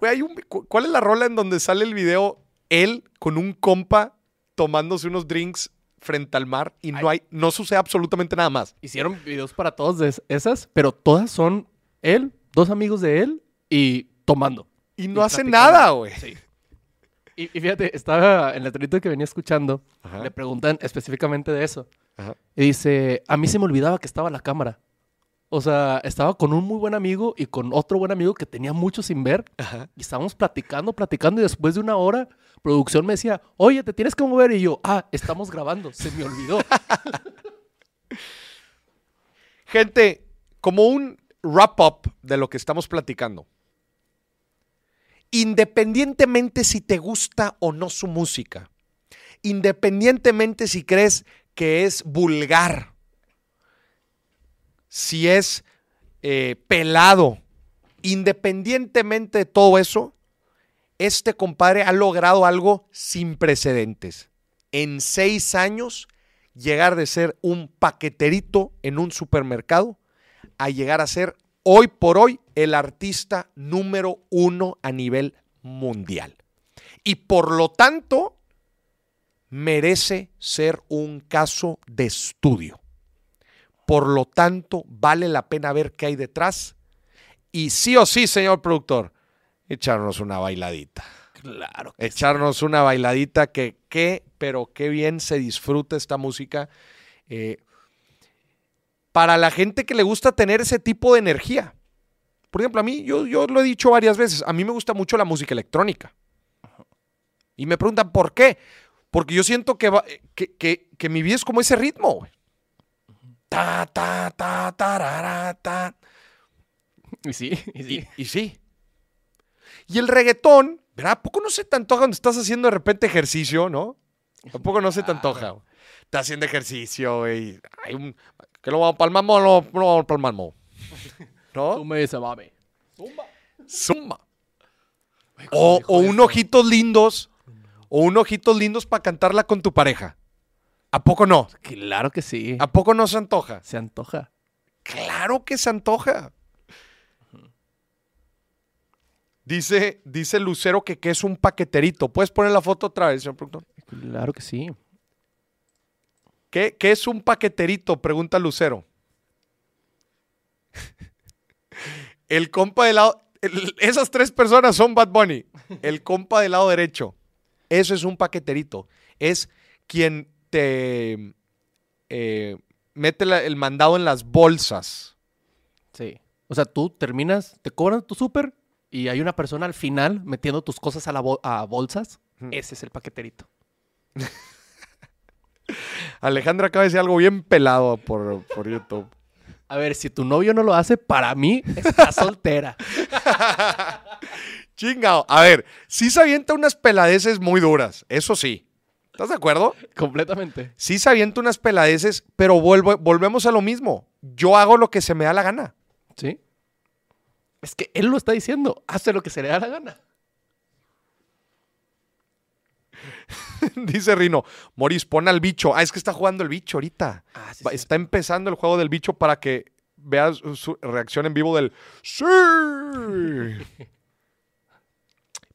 Güey, hay un- ¿cuál es la rola en donde sale el video? Él con un compa tomándose unos drinks frente al mar y no hay, no sucede absolutamente nada más. Hicieron videos para de es- esas, pero todas son él, dos amigos de él y tomando. Y no Y platicando. nada, güey. Sí. Y, y fíjate, estaba en el trenito que venía escuchando, Ajá. le preguntan específicamente de eso. Ajá. Y dice, a mí se me olvidaba que estaba la cámara. O sea, estaba con un muy buen amigo y con otro buen amigo que tenía mucho sin ver. Ajá. Y estábamos platicando, platicando y después de una hora, producción me decía, oye, te tienes que mover. Y yo, ah, estamos grabando, se me olvidó. Gente, como un wrap-up de lo que estamos platicando. Independientemente si te gusta o no su música, independientemente si crees que es vulgar, si es eh, pelado, independientemente de todo eso, este compadre ha logrado algo sin precedentes. En seis años, llegar de ser un paqueterito en un supermercado a llegar a ser hoy por hoy el artista número uno a nivel mundial. Y por lo tanto, merece ser un caso de estudio. Por lo tanto, vale la pena ver qué hay detrás. Y sí o sí, señor productor, echarnos una bailadita. claro. Echarnos una bailadita que qué, pero qué bien se disfruta esta música. Eh, para la gente que le gusta tener ese tipo de energía. Por ejemplo, a mí, yo, yo lo he dicho varias veces, a mí me gusta mucho la música electrónica. Y me preguntan, ¿por qué? Porque yo siento que, va- que, que- que mi vida es como ese ritmo. güey. Ta, ta, ta, tarara, ta. Y sí, y sí. Y, y sí. Y el reggaetón, ¿verdad? ¿A poco no se te antoja cuando estás haciendo de repente ejercicio, no? ¿A poco no se te antoja? güey? Estás haciendo ejercicio, güey. Hay un... ¿Que lo vamos para el mambo o no, vamos para el mambo? ¿No? Tú me dices, mami. Zumba. Zumba. Güey, ¿cómo O, o un ojitos lindos. O un ojitos lindos para cantarla con tu pareja. ¿A poco no? Claro que sí. ¿A poco no se antoja? Se antoja. Claro que se antoja. Dice, dice Lucero que, que es un paqueterito. ¿Puedes poner la foto otra vez, señor productor? Claro que sí. ¿Qué, qué es un paqueterito? Pregunta Lucero. El compa del lado... el- esas tres personas son Bad Bunny. El compa del lado derecho. Eso es un paqueterito. Es quien te eh, mete la- el mandado en las bolsas. Sí. O sea, tú terminas, te cobran tu súper y hay una persona al final metiendo tus cosas a, la bol- a bolsas. Ese es el paqueterito. Alejandra acaba de decir algo bien pelado por, por YouTube. A ver, si tu novio no lo hace, para mí está soltera. Chingao. A ver, sí se avienta unas peladeces muy duras. Eso sí. ¿Estás de acuerdo? Completamente. Sí se avienta unas peladeces, pero vuelvo, volvemos a lo mismo. Yo hago lo que se me da la gana. ¿Sí? Es que él lo está diciendo. Hace lo que se le da la gana. Dice Rino, Moris, pon al bicho. Ah, es que está jugando el bicho ahorita. Ah, sí, Va- sí. Está empezando el juego del bicho para que veas su reacción en vivo del ¡Sí!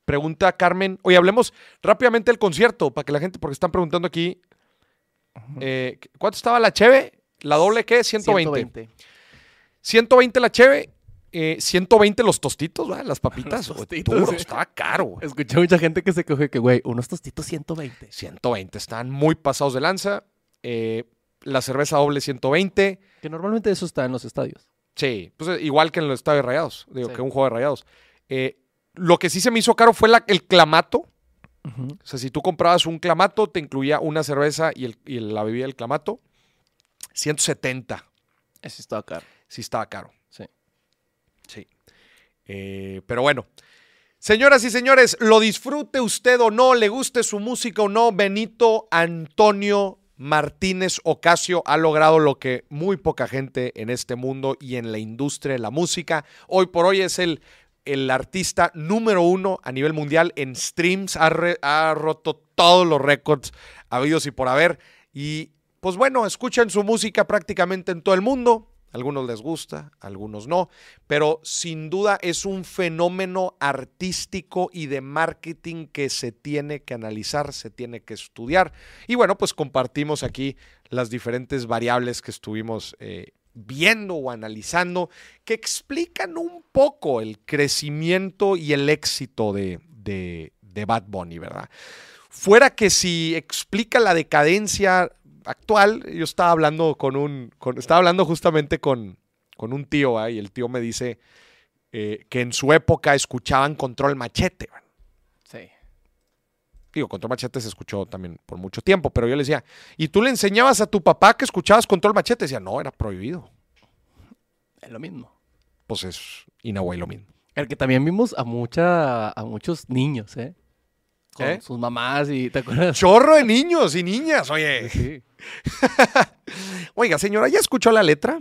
Pregunta Carmen. Oye, hablemos rápidamente del concierto para que la gente, porque están preguntando aquí. eh, ¿Cuánto estaba la Cheve? ¿La doble qué? 120. 120. 120 la Cheve. eh, 120 los tostitos, ¿verdad? Las papitas. Los tostitos, duro, sí. estaba caro. güey. Escuché mucha gente que se coge que, güey, unos tostitos 120. 120, están muy pasados de lanza. Eh, la cerveza doble 120. Que normalmente eso está en los estadios. Sí, pues eh, igual que en el estadio de Rayados, digo, Sí. que un juego de Rayados. Eh, lo que sí se me hizo caro fue la- el clamato. O sea, si tú comprabas un clamato, te incluía una cerveza y, el- y la bebida del clamato. 170. Ese estaba caro. Sí estaba caro. Sí. Sí. Eh, pero bueno. Señoras y señores, lo disfrute usted o no, le guste su música o no, Benito Antonio Martínez Ocasio ha logrado lo que muy poca gente en este mundo y en la industria de la música. Hoy por hoy es el, el artista número uno a nivel mundial en streams, ha, roto todos los récords habidos y por haber. Y pues bueno, escuchan su música prácticamente en todo el mundo. Algunos les gusta, algunos no, pero sin duda es un fenómeno artístico y de marketing que se tiene que analizar, se tiene que estudiar. Y bueno, pues compartimos aquí las diferentes variables que estuvimos eh, viendo o analizando que explican un poco el crecimiento y el éxito de, de, de Bad Bunny, ¿verdad? Fuera que si explica la decadencia actual, yo estaba hablando con un, estaba hablando justamente con, con un tío, ¿ah? y el tío me dice eh, que en su época escuchaban Control Machete. ¿verdad? Digo, Control Machete se escuchó también por mucho tiempo, pero yo le decía, ¿y tú le enseñabas a tu papá que escuchabas Control Machete? Decía, no, era prohibido. Es lo mismo. Pues es Inahuay lo mismo. El que también vimos a mucha, a muchos niños, ¿eh? Con ¿Eh? sus mamás y, ¿te acuerdas? Chorro de niños y niñas, oye. Sí. Oiga, señora, ¿ya escuchó la letra?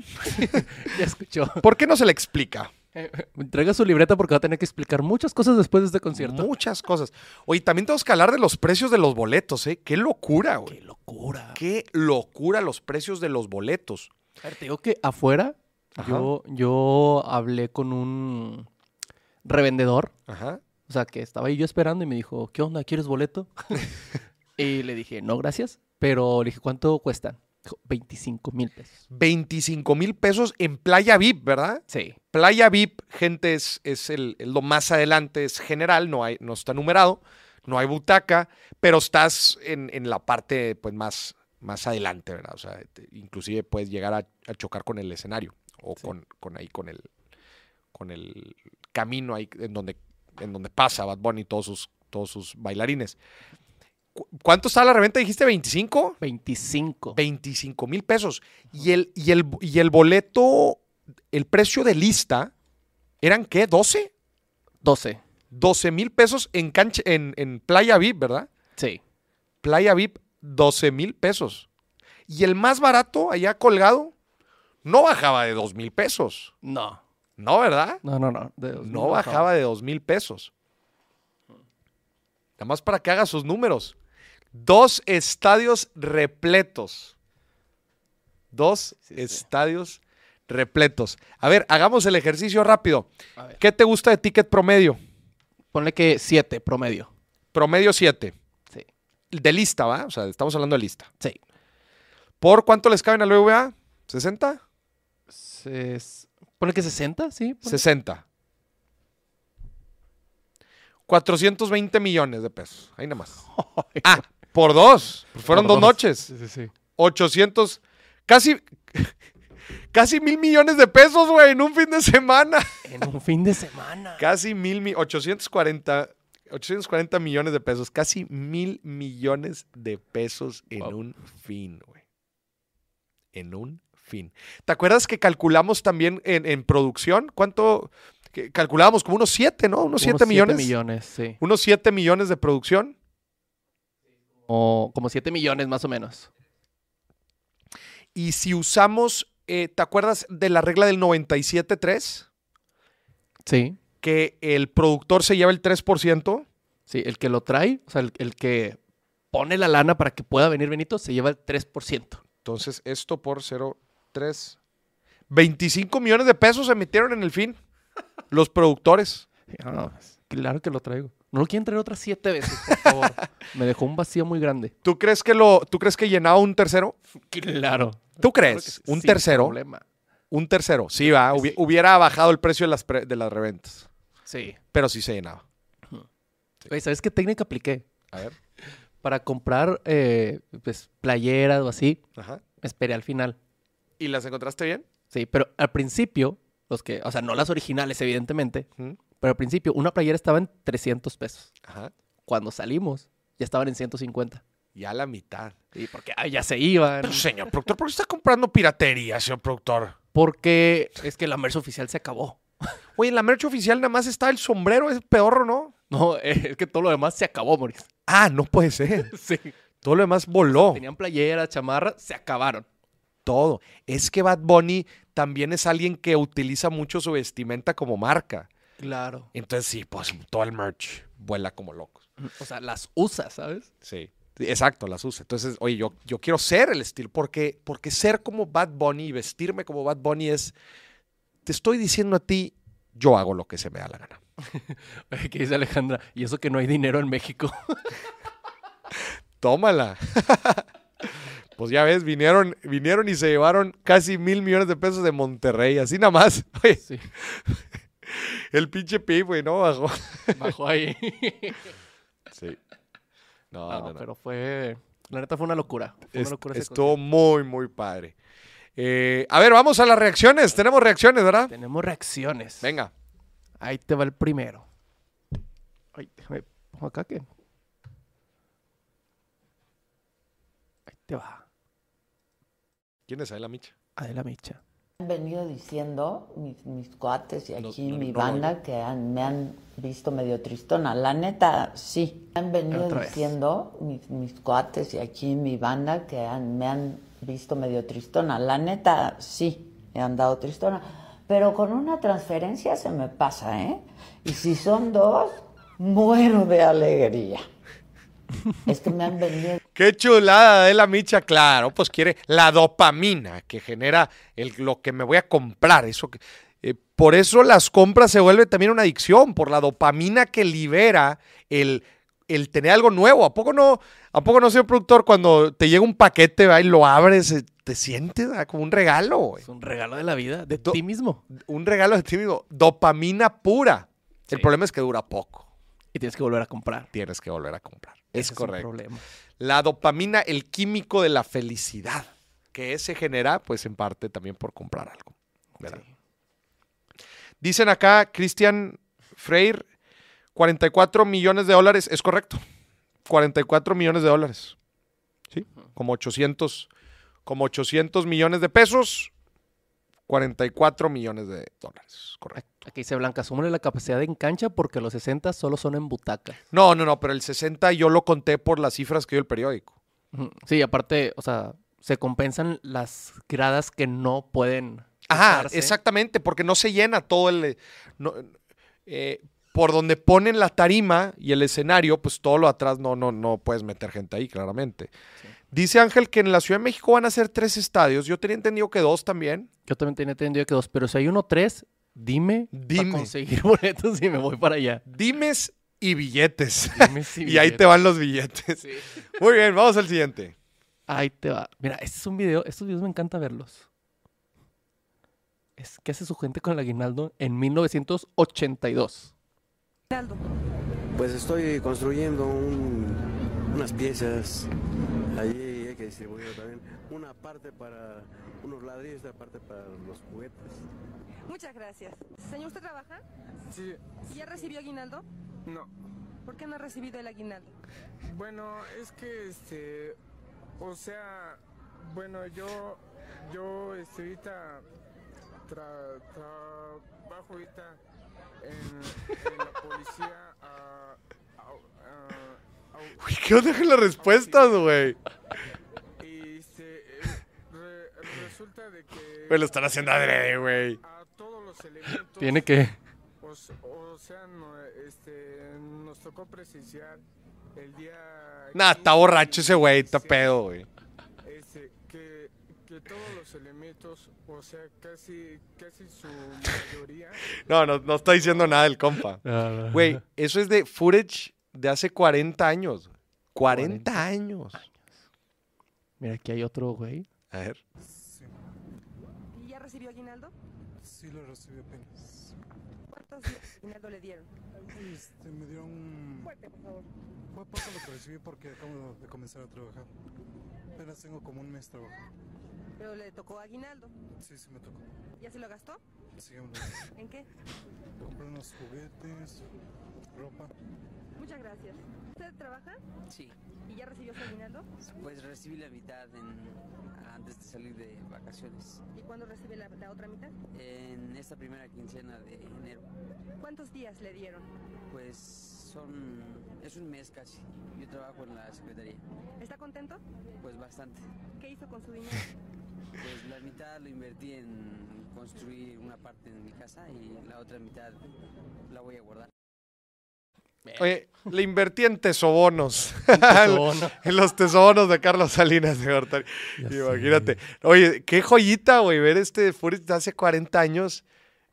Ya escuchó. ¿Por qué no se le explica? Traiga su libreta porque va a tener que explicar muchas cosas después de este concierto. Muchas cosas. Oye, también tenemos que hablar de los precios de los boletos, ¿eh? Qué locura, güey. ¡Qué locura! Qué locura los precios de los boletos. A ver, te digo que afuera yo, yo hablé con un revendedor. Ajá. O sea, que estaba ahí yo esperando y me dijo, ¿qué onda? ¿Quieres boleto? y le dije, no, gracias. Pero le dije, ¿cuánto cuestan? Dijo, 25 mil pesos. 25 mil pesos en Playa VIP, ¿verdad? Sí. Playa VIP, gente, es, es el, lo más adelante, es general, no, hay, no está numerado, no hay butaca, pero estás en, en la parte pues, más, más adelante, ¿verdad? O sea, te- inclusive puedes llegar a, a chocar con el escenario o Sí. con, con ahí, con el, con el camino ahí en donde, en donde pasa Bad Bunny y todos sus, todos sus bailarines. ¿Cu- ¿Cuánto está la reventa? Dijiste 25. 25. 25 mil pesos. Y el, y, el, y el boleto, el precio de lista, ¿eran qué? ¿12? 12. 12 mil pesos en, cancha, en, en Playa VIP, ¿verdad? Sí. Playa VIP, 12 mil pesos. Y el más barato, allá colgado, no bajaba de 2 mil pesos. No. No, ¿verdad? No, no, no. De- No bajaba de 2 mil pesos. Nada más para que haga sus números. Dos estadios repletos. Dos Sí, sí. estadios repletos. A ver, hagamos el ejercicio rápido. ¿Qué te gusta de ticket promedio? Ponle que 7 promedio. Promedio 7. Sí. De lista, ¿va? O sea, estamos hablando de lista. Sí. ¿Por cuánto les caben al BBVA? ¿60? Ses- Ponle que 60, sí. ponle. 60. 420 millones de pesos. Ahí nada más. Ah, por dos. Pues fueron Por dos, dos. noches. Sí, sí, sí. 800. Casi. Casi mil millones de pesos, güey, en un fin de semana. En un fin de semana. Casi mil. mi- 840. 840 millones de pesos. Casi mil millones de pesos en Wow. un fin, güey. En un fin. ¿Te acuerdas que calculamos también en, en producción? ¿Cuánto? que calculábamos como unos 7, ¿no? Unos 7 Unos millones. millones, sí. Unos 7 millones de producción. O como 7 millones más o menos. Y si usamos, eh, ¿te acuerdas de la regla del 97.3? Sí. Que el productor se lleva el 3%. Sí, el que lo trae, o sea, el, el que pone la lana para que pueda venir Benito, se lleva el 3%. Entonces, esto por 0.3. 25 millones de pesos se metieron en el fin. Los productores. Ah, no, pues, claro que lo traigo. No lo quieren traer otras siete veces, por favor. Me dejó un vacío muy grande. ¿Tú crees que lo, tú crees que llenaba un tercero? Claro. ¿Tú crees? sí, ¿Un tercero? problema. Un tercero. Sí, va. que hubi- sí. Hubiera bajado el precio de las, pre- de las reventas. Sí. Pero sí se llenaba. Oye, ¿sabes qué técnica apliqué? A ver. Para comprar eh, pues, playeras o así, Ajá. me esperé al final. ¿Y las encontraste bien? Sí, pero al principio, los que, o sea, no las originales, evidentemente. Pero al principio una playera estaba en 300 pesos. Ajá. Cuando salimos, ya estaban en 150. Ya la mitad. Sí, porque ah, ya se iban. Pero, señor productor, ¿por qué está comprando piratería, señor productor? Porque es que la merch oficial se acabó. Oye, en la merch oficial nada más está el sombrero, es pedorro, ¿no? No, es que todo lo demás se acabó, Maurice. Ah, no puede ser. Sí. Todo lo demás voló. Tenían playeras, chamarras, se acabaron. Todo. Es que Bad Bunny también es alguien que utiliza mucho su vestimenta como marca. Claro. Entonces sí, pues todo el merch vuela como locos. O sea, las usas, ¿sabes? Sí. Exacto, las usa. Entonces, oye, yo, yo quiero ser el estilo, porque, porque ser como Bad Bunny y vestirme como Bad Bunny es, te estoy diciendo a ti, yo hago lo que se me da la gana. ¿Qué dice Alejandra? Y eso que no hay dinero en México. Tómala. pues ya ves, vinieron, vinieron y se llevaron casi mil millones de pesos de Monterrey, así nada más. Oye, Sí. el pinche PIB, güey, ¿no? Bajó. Bajó ahí. Sí. No, No, no, no. pero fue. La neta fue una locura. Fue una locura estuvo muy, muy padre. Eh, a ver, vamos a las reacciones. Tenemos reacciones, ¿verdad? Tenemos reacciones. Venga. Ahí te va el primero. Ay, déjame. Pongo acá que. Ahí te va. ¿Quién es Adela Micha? Adela Micha. Han venido diciendo mis, mis cuates y aquí no, mi no, banda que han- me han visto medio tristona. La neta, sí. Han venido diciendo mis, mis cuates y aquí mi banda que han- me han visto medio tristona. La neta, sí. Me han dado tristona. Pero con una transferencia se me pasa, ¿eh? Y si son dos, muero de alegría. Es que me han venido Qué chulada de la Micha, claro, pues quiere la dopamina que genera el, lo que me voy a comprar. Eso que, eh, por eso las compras se vuelve también una adicción, por la dopamina que libera el, el tener algo nuevo. ¿A poco no, a poco no, señor productor, cuando te llega un paquete ¿va? y lo abres, eh, te sientes ¿va? como un regalo, güey? Es un regalo de la vida, de Do- ti mismo. Un regalo de ti mismo. Dopamina pura. El problema es que dura poco. Y tienes que volver a comprar. Tienes que volver a comprar. Es Ese correcto. un problema. La dopamina, el químico de la felicidad, que se genera, pues en parte también por comprar algo. ¿verdad? Sí. Dicen acá, Cristian Freire, 44 millones de dólares, es correcto. 44 millones de dólares. ¿Sí? Como 800, como 800 millones de pesos, 44 millones de dólares. Correcto. Aquí dice Blanca, súmale la capacidad en cancha porque los 60 solo son en butaca. No, no, no, pero el 60 yo lo conté por las cifras que dio el periódico. Sí, aparte, o sea, se compensan las gradas que no pueden. Ajá, usarse. exactamente, porque no se llena todo el... no, eh, por donde ponen la tarima y el escenario, pues todo lo atrás no, no, no puedes meter gente ahí, claramente. Dice Ángel que en la Ciudad de México van a ser tres estadios. Yo tenía entendido que dos también. Yo también tenía entendido que dos, pero si hay uno tres, dime, Dime. para conseguir boletos y me voy para allá. Dimes y billetes. Dimes y y ahí te billetes. van los billetes. Muy bien, vamos al siguiente. Ahí te va. Mira, este es un video, estos videos me encanta verlos. Es que hace su gente con el aguinaldo en 1982. Pues estoy construyendo un- unas piezas. Allí hay que distribuir también. Una parte para unos ladrillos, otra parte para los juguetes. Muchas gracias. Señor, ¿usted trabaja? Sí, ¿Y ¿Ya recibió aguinaldo? no. ¿Por qué no ha recibido el aguinaldo? Bueno, es que este, o sea, bueno, yo, yo este, ahorita tra- trabajo ahorita en, en la policía. au- Uy, ¿qué onda con las respuestas, güey? y este, eh, re- resulta de que Güey, lo están haciendo adrede, güey. a todos los elementos. Tiene que. O, o sea, no, este, nos tocó presenciar el día. Nah, está 15 borracho ese güey, está 16, pedo, güey. Este, que, que todos los elementos, o sea, casi, casi su mayoría. No, no, no está diciendo nada el compa. Güey, eso es de footage de hace 40 años. 40 años. Mira, aquí hay otro güey. A ver. ¿Y ya recibió aguinaldo? Sí, lo recibí apenas. ¿Cuántos aguinaldo le dieron? Este, me dieron... Fue poco lo que recibí porque acabo de comenzar a trabajar. Apenas tengo como un mes trabajando. Pero le tocó aguinaldo. Sí, sí me tocó. ¿Ya se lo gastó? Sí, hombre. ¿En qué? Compré unos juguetes, ropa. Muchas gracias. ¿Usted trabaja? Sí, ¿Y ya recibió su aguinaldo? pues recibí la mitad en- antes de salir de vacaciones, ¿Y cuándo recibe la, la otra mitad? en esta primera quincena de enero. ¿Cuántos días le dieron? Pues son, es un mes casi. Yo trabajo en la secretaría, ¿Está contento? pues bastante. ¿Qué hizo con su dinero? Pues la mitad lo invertí en construir una parte en mi casa y la otra mitad la voy a guardar. Oye, le invertí en tesobonos. tesobono. en los tesobonos de Carlos Salinas de Gortari. Sé. Imagínate. Oye, qué joyita, güey, ver este footage de hace 40 años.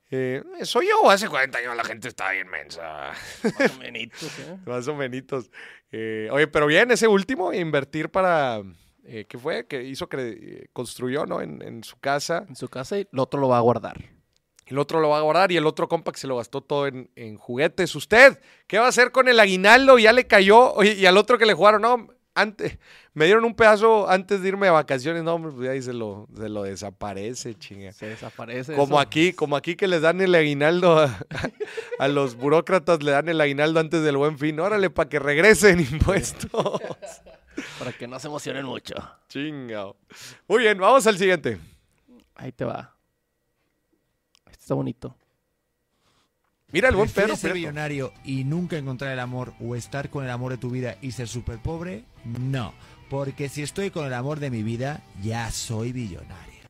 Eh, ¿Soy yo o hace 40 años la gente estaba bien mensa? Más o menitos, ¿eh? Más o menos. Eh, oye, pero bien, ese último, invertir para... eh, ¿Qué fue? Que hizo que eh, construyó, ¿no? En, en su casa. En su casa y el otro lo va a guardar. El otro lo va a guardar y el otro compa que se lo gastó todo en, en juguetes. ¿Usted qué va a hacer con el aguinaldo? Ya le cayó. Oye, y al otro que le jugaron, no, antes, me dieron un pedazo antes de irme de vacaciones. No, pues ahí se lo, se lo desaparece, chinga. Se desaparece. Como eso. aquí, como aquí que les dan el aguinaldo a, a los burócratas, le dan el aguinaldo antes del buen fin. Órale, para que regresen impuestos. Para que no se emocionen mucho. Chingao. Muy bien, vamos al siguiente. Ahí te va. Está bonito. Mira el buen Pedro. ¿Prefieres ser Prieto. millonario y nunca encontrar el amor o estar con el amor de tu vida y ser súper pobre? No, porque si estoy con el amor de mi vida, ya soy millonario.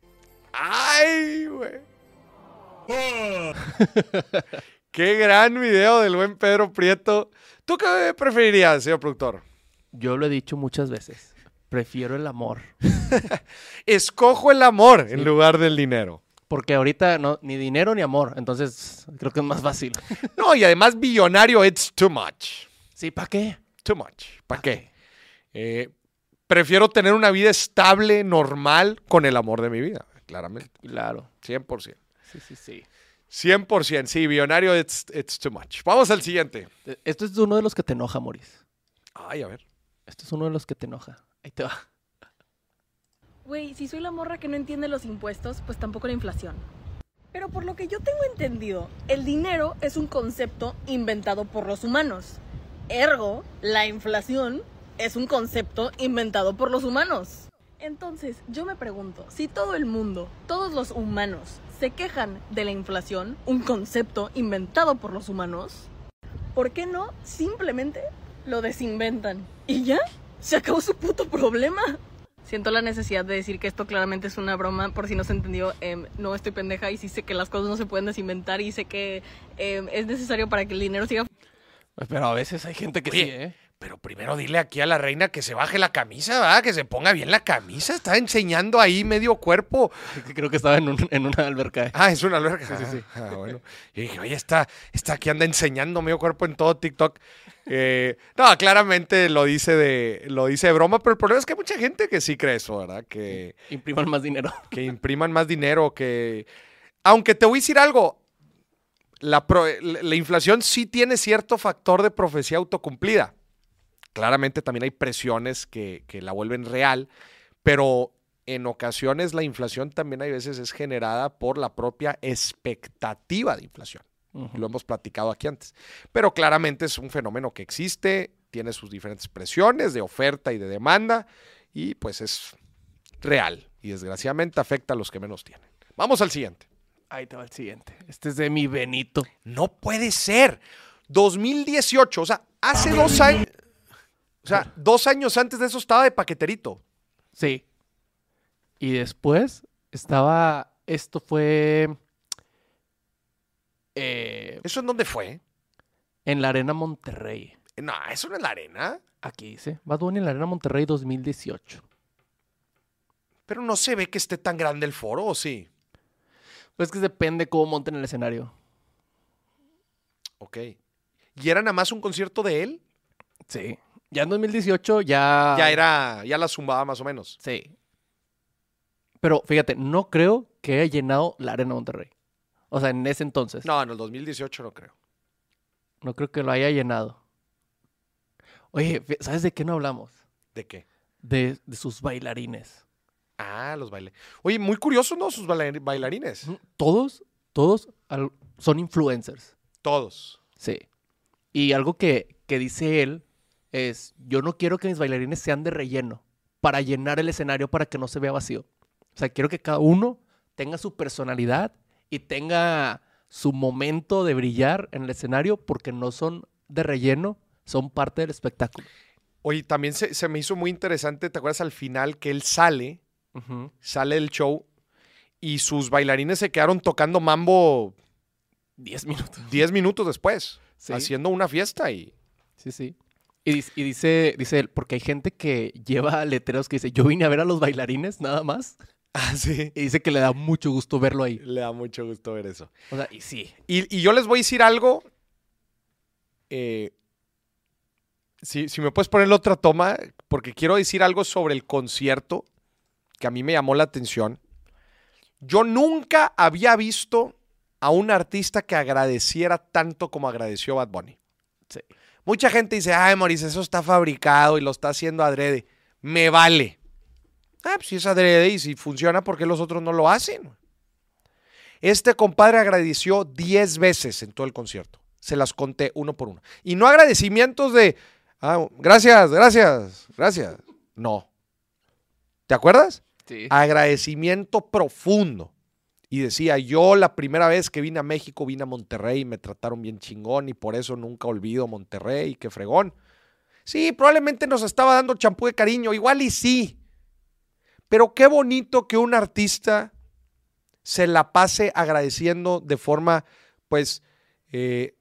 ¡Ay, güey! ¡Qué gran video del buen Pedro Prieto! ¿Tú qué preferirías, señor productor? Yo lo he dicho muchas veces. Prefiero el amor. Escojo el amor en lugar del dinero. Porque ahorita no, ni dinero ni amor. Entonces creo que es más fácil. No, y además billonario, it's too much. Sí, ¿para qué? Too much. ¿Para qué? Eh, prefiero tener una vida estable, normal, con el amor de mi vida, claramente. Claro. 100%. Sí, sí, sí. 100%, sí, billonario, it's, it's too much. Vamos al siguiente. Esto es uno de los que te enoja, Moris. Ay, a ver. Esto es uno de los que te enoja. Ahí te va. Güey, si soy la morra que no entiende los impuestos, pues tampoco la inflación. Pero por lo que yo tengo entendido, el dinero es un concepto inventado por los humanos. Ergo, la inflación es un concepto inventado por los humanos. Entonces, yo me pregunto, si todo el mundo, todos los humanos, se quejan de la inflación, un concepto inventado por los humanos, ¿por qué no simplemente lo desinventan? Y ya, se acabó su puto problema. Siento la necesidad de decir que esto claramente es una broma, por si no se entendió, em, no estoy pendeja y sí sé que las cosas no se pueden desinventar y sé que em, es necesario para que el dinero siga Pero a veces hay gente que Oye, sí, ¿eh? Pero primero dile aquí a la reina que se baje la camisa, ¿verdad? Que se ponga bien la camisa. Está enseñando ahí medio cuerpo. Creo que estaba en, un- en una alberca. ¿eh? Ah, es una alberca. Sí, sí, sí. Ah, bueno. Y dije, oye, está, está aquí anda enseñando medio cuerpo en todo TikTok. Eh, no, claramente lo dice de lo dice de broma, pero el problema es que hay mucha gente que sí cree eso, ¿verdad? Que, Impriman más dinero. que impriman más dinero, que... Aunque te voy a decir algo, la, pro- la- la inflación sí tiene cierto factor de profecía autocumplida. Claramente también hay presiones que, que la vuelven real, pero en ocasiones la inflación también hay veces es generada por la propia expectativa de inflación. Lo hemos platicado aquí antes. Pero claramente es un fenómeno que existe, tiene sus diferentes presiones de oferta y de demanda y pues es real y desgraciadamente afecta a los que menos tienen. Vamos al siguiente. Ahí te va el siguiente. Este es de mi Benito. No puede ser. 2018, o sea, hace dos años. O sea, dos años antes de eso estaba de paqueterito. Sí. Y después estaba. Esto fue. Eh, ¿Eso en dónde fue? en la Arena Monterrey. No, eso no es la arena. Aquí dice. Bad Bunny en la Arena Monterrey 2018. Pero no se ve que esté tan grande el foro, ¿o sí? Pues que depende cómo monten el escenario. Ok. ¿Y era nada más un concierto de él? Sí. Ya en 2018 ya. Ya era, ya la zumbaba más o menos. Sí. Pero fíjate, no creo que haya llenado la Arena Monterrey. O sea, en ese entonces. No, en el 2018 no creo. No creo que lo haya llenado. Oye, ¿sabes de qué no hablamos? ¿De qué? De, de sus bailarines. Ah, los bailarines. Oye, muy curioso, ¿no? Sus baila- bailarines. Todos, todos son influencers. Todos. Sí. Y algo que, que dice él es, yo no quiero que mis bailarines sean de relleno para llenar el escenario para que no se vea vacío. O sea, quiero que cada uno tenga su personalidad y tenga su momento de brillar en el escenario porque no son de relleno, son parte del espectáculo. Oye, también se, se me hizo muy interesante, ¿te acuerdas al final que él sale, sale del show y sus bailarines se quedaron tocando mambo Diez minutos. 10 minutos después, Sí. haciendo una fiesta y... Sí, sí. Y, y dice, dice él, porque hay gente que lleva letreros que dice, yo vine a ver a los bailarines nada más. Ah, sí. Y dice que le da mucho gusto verlo ahí. Le da mucho gusto ver eso. O sea, y sí. Y, y yo les voy a decir algo. eh, si, si me puedes poner la otra toma, porque quiero decir algo sobre el concierto que a mí me llamó la atención. Yo nunca había visto a un artista que agradeciera tanto como agradeció Bad Bunny. Sí. Mucha gente dice, ay, Maurice, eso está fabricado y lo está haciendo adrede. Me vale. Ah, pues si es adrede y si funciona, ¿por qué los otros no lo hacen? Este compadre agradeció 10 veces en todo el concierto. Se las conté uno por uno. Y no agradecimientos de, ah, gracias, gracias, gracias. No. ¿Te acuerdas? Sí. Agradecimiento profundo. Y decía, yo la primera vez que vine a México, vine a Monterrey y me trataron bien chingón y por eso nunca olvido Monterrey, qué fregón. Sí, probablemente nos estaba dando champú de cariño, igual y sí. Pero qué bonito que un artista se la pase agradeciendo de forma, pues, eh,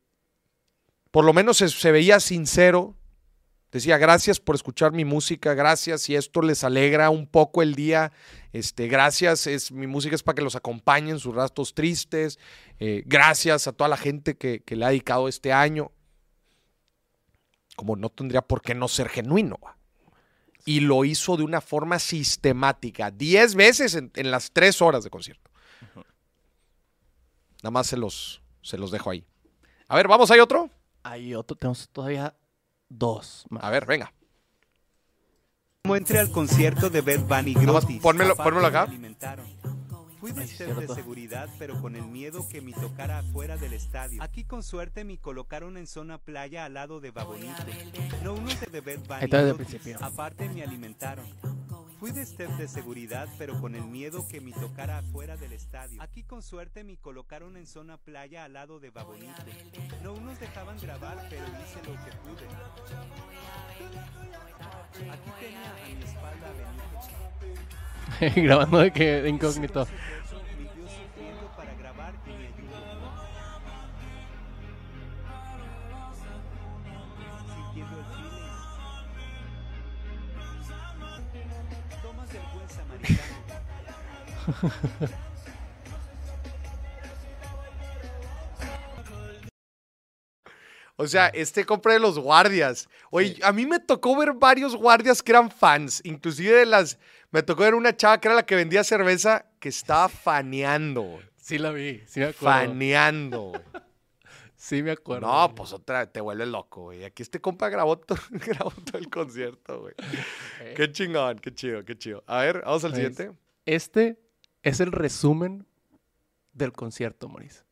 por lo menos se, veía sincero. Decía, gracias por escuchar mi música, gracias, si esto les alegra un poco el día, este, gracias, es, mi música es para que los acompañe en sus rastros tristes, eh, gracias a toda la gente que, que le ha dedicado este año. Como no tendría por qué no ser genuino. Y lo hizo de una forma sistemática, 10 veces en, en las 3 horas de concierto. Nada más se los, se los dejo ahí. A ver, vamos, ¿hay otro? Hay otro, tenemos todavía dos más. A ver, venga. Como entré al concierto de Bad Bunny pónmelo- Aparte pónmelo acá. Fui de chef de seguridad, pero con el miedo que me tocara afuera del estadio. Aquí con suerte me colocaron en zona playa al lado de Babonito. No unos de principio. aparte me alimentaron. Fui de chef de seguridad, pero con el miedo que me tocara afuera del estadio. Aquí con suerte me colocaron en zona playa al lado de Babonito. No unos dejaban grabar, pero hice lo que pude. Aquí tenía a mi espalda Benito. Grabando de que incógnito. O sea, este compra de los guardias. Oye, a mí me tocó ver varios guardias que eran fans. Inclusive de las... Me tocó ver una chava que era la que vendía cerveza que estaba faneando. Sí la vi, sí me acuerdo. Faneando. Sí me acuerdo. No, pues otra, te vuelve loco, güey. Aquí este compa grabó todo, grabó todo el concierto, güey. Qué chingón, qué chido, qué chido. A ver, vamos al Pues, siguiente. Este es el resumen del concierto, Maurice.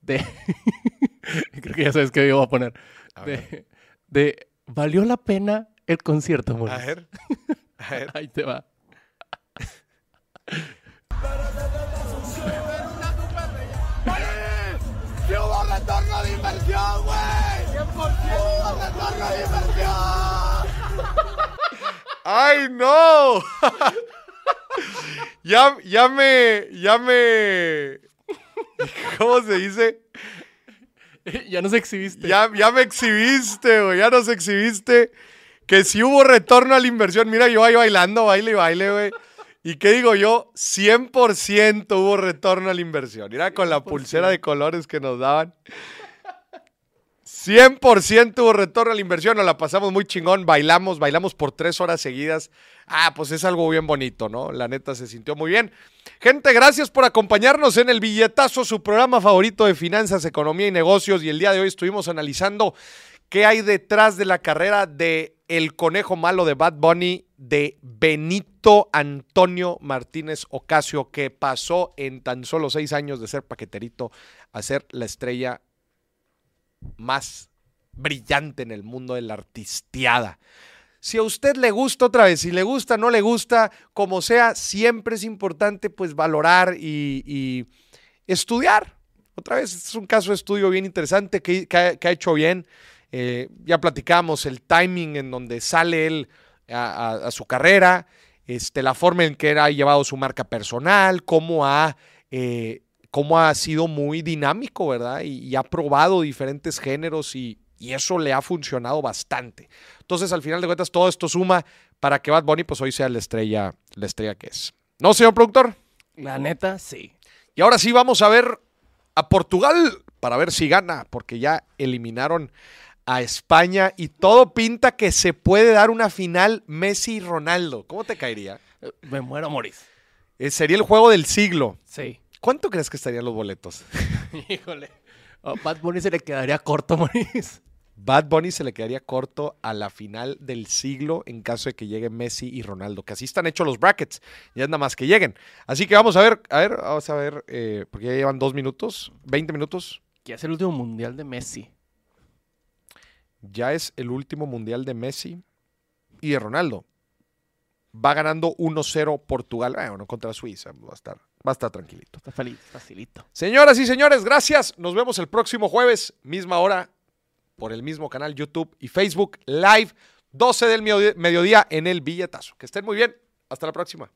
De. Creo que ya sabes qué yo voy a poner. A De, de, ¿Valió la pena el concierto, Maurice? A ver. A ver. Ahí te va. ¡Sí hubo retorno de inversión, güey! ¡100% retorno de inversión! ¡Ay, no! Ya, ya me. Ya me. ¿Cómo se dice? ya nos exhibiste. Ya, ya me exhibiste, güey. Ya nos exhibiste. Que si hubo retorno a la inversión. Mira, yo ahí bailando, baile y baile, güey. ¿Y qué digo yo? 100% hubo retorno a la inversión. Mira, con la pulsera de colores que nos daban. 100% hubo retorno a la inversión, nos la pasamos muy chingón, bailamos, bailamos por tres horas seguidas. Ah, pues es algo bien bonito, ¿no? La neta se sintió muy bien. Gente, gracias por acompañarnos en el billetazo, su programa favorito de finanzas, economía y negocios. Y el día de hoy estuvimos analizando qué hay detrás de la carrera de El Conejo Malo de Bad Bunny, de Benito Antonio Martínez Ocasio, que pasó en tan solo seis años de ser paqueterito a ser la estrella más brillante en el mundo de la artisteada. Si a usted le gusta otra vez, si le gusta, no le gusta, como sea, siempre es importante pues valorar y, estudiar. Otra vez, este es un caso de estudio bien interesante que, ha, hecho bien. Eh, ya platicamos el timing en donde sale él a su carrera, este, la forma en que ha llevado su marca personal, cómo ha, eh, cómo ha sido muy dinámico, ¿verdad? Y, y ha probado diferentes géneros y, y eso le ha funcionado bastante. Entonces, al final de cuentas, todo esto suma para que Bad Bunny pues hoy sea la estrella, la estrella que es. ¿No, señor productor? La neta, sí. Y ahora sí vamos a ver a Portugal para ver si gana, porque ya eliminaron a España y todo pinta que se puede dar una final Messi y Ronaldo. ¿Cómo te caería? Me muero, Moris. Eh, sería el juego del siglo. Sí. ¿Cuánto crees que estarían los boletos? Híjole. A Bad Bunny se le quedaría corto, Moris. Bad Bunny se le quedaría corto a la final del siglo en caso de que lleguen Messi y Ronaldo, que así están hechos los brackets, ya es nada más que lleguen. Así que vamos a ver, a ver, vamos a ver, eh, porque ya llevan dos minutos, 20 minutos. Que es el último mundial de Messi. Ya es el último mundial de Messi y de Ronaldo. Va ganando 1-0 Portugal, bueno, contra Suiza, va a estar, va a estar tranquilito. Está feliz, facilito. Señoras y señores, gracias. Nos vemos el próximo jueves, misma hora, por el mismo canal YouTube y Facebook Live, 12 del mediodía en el billetazo. Que estén muy bien. Hasta la próxima.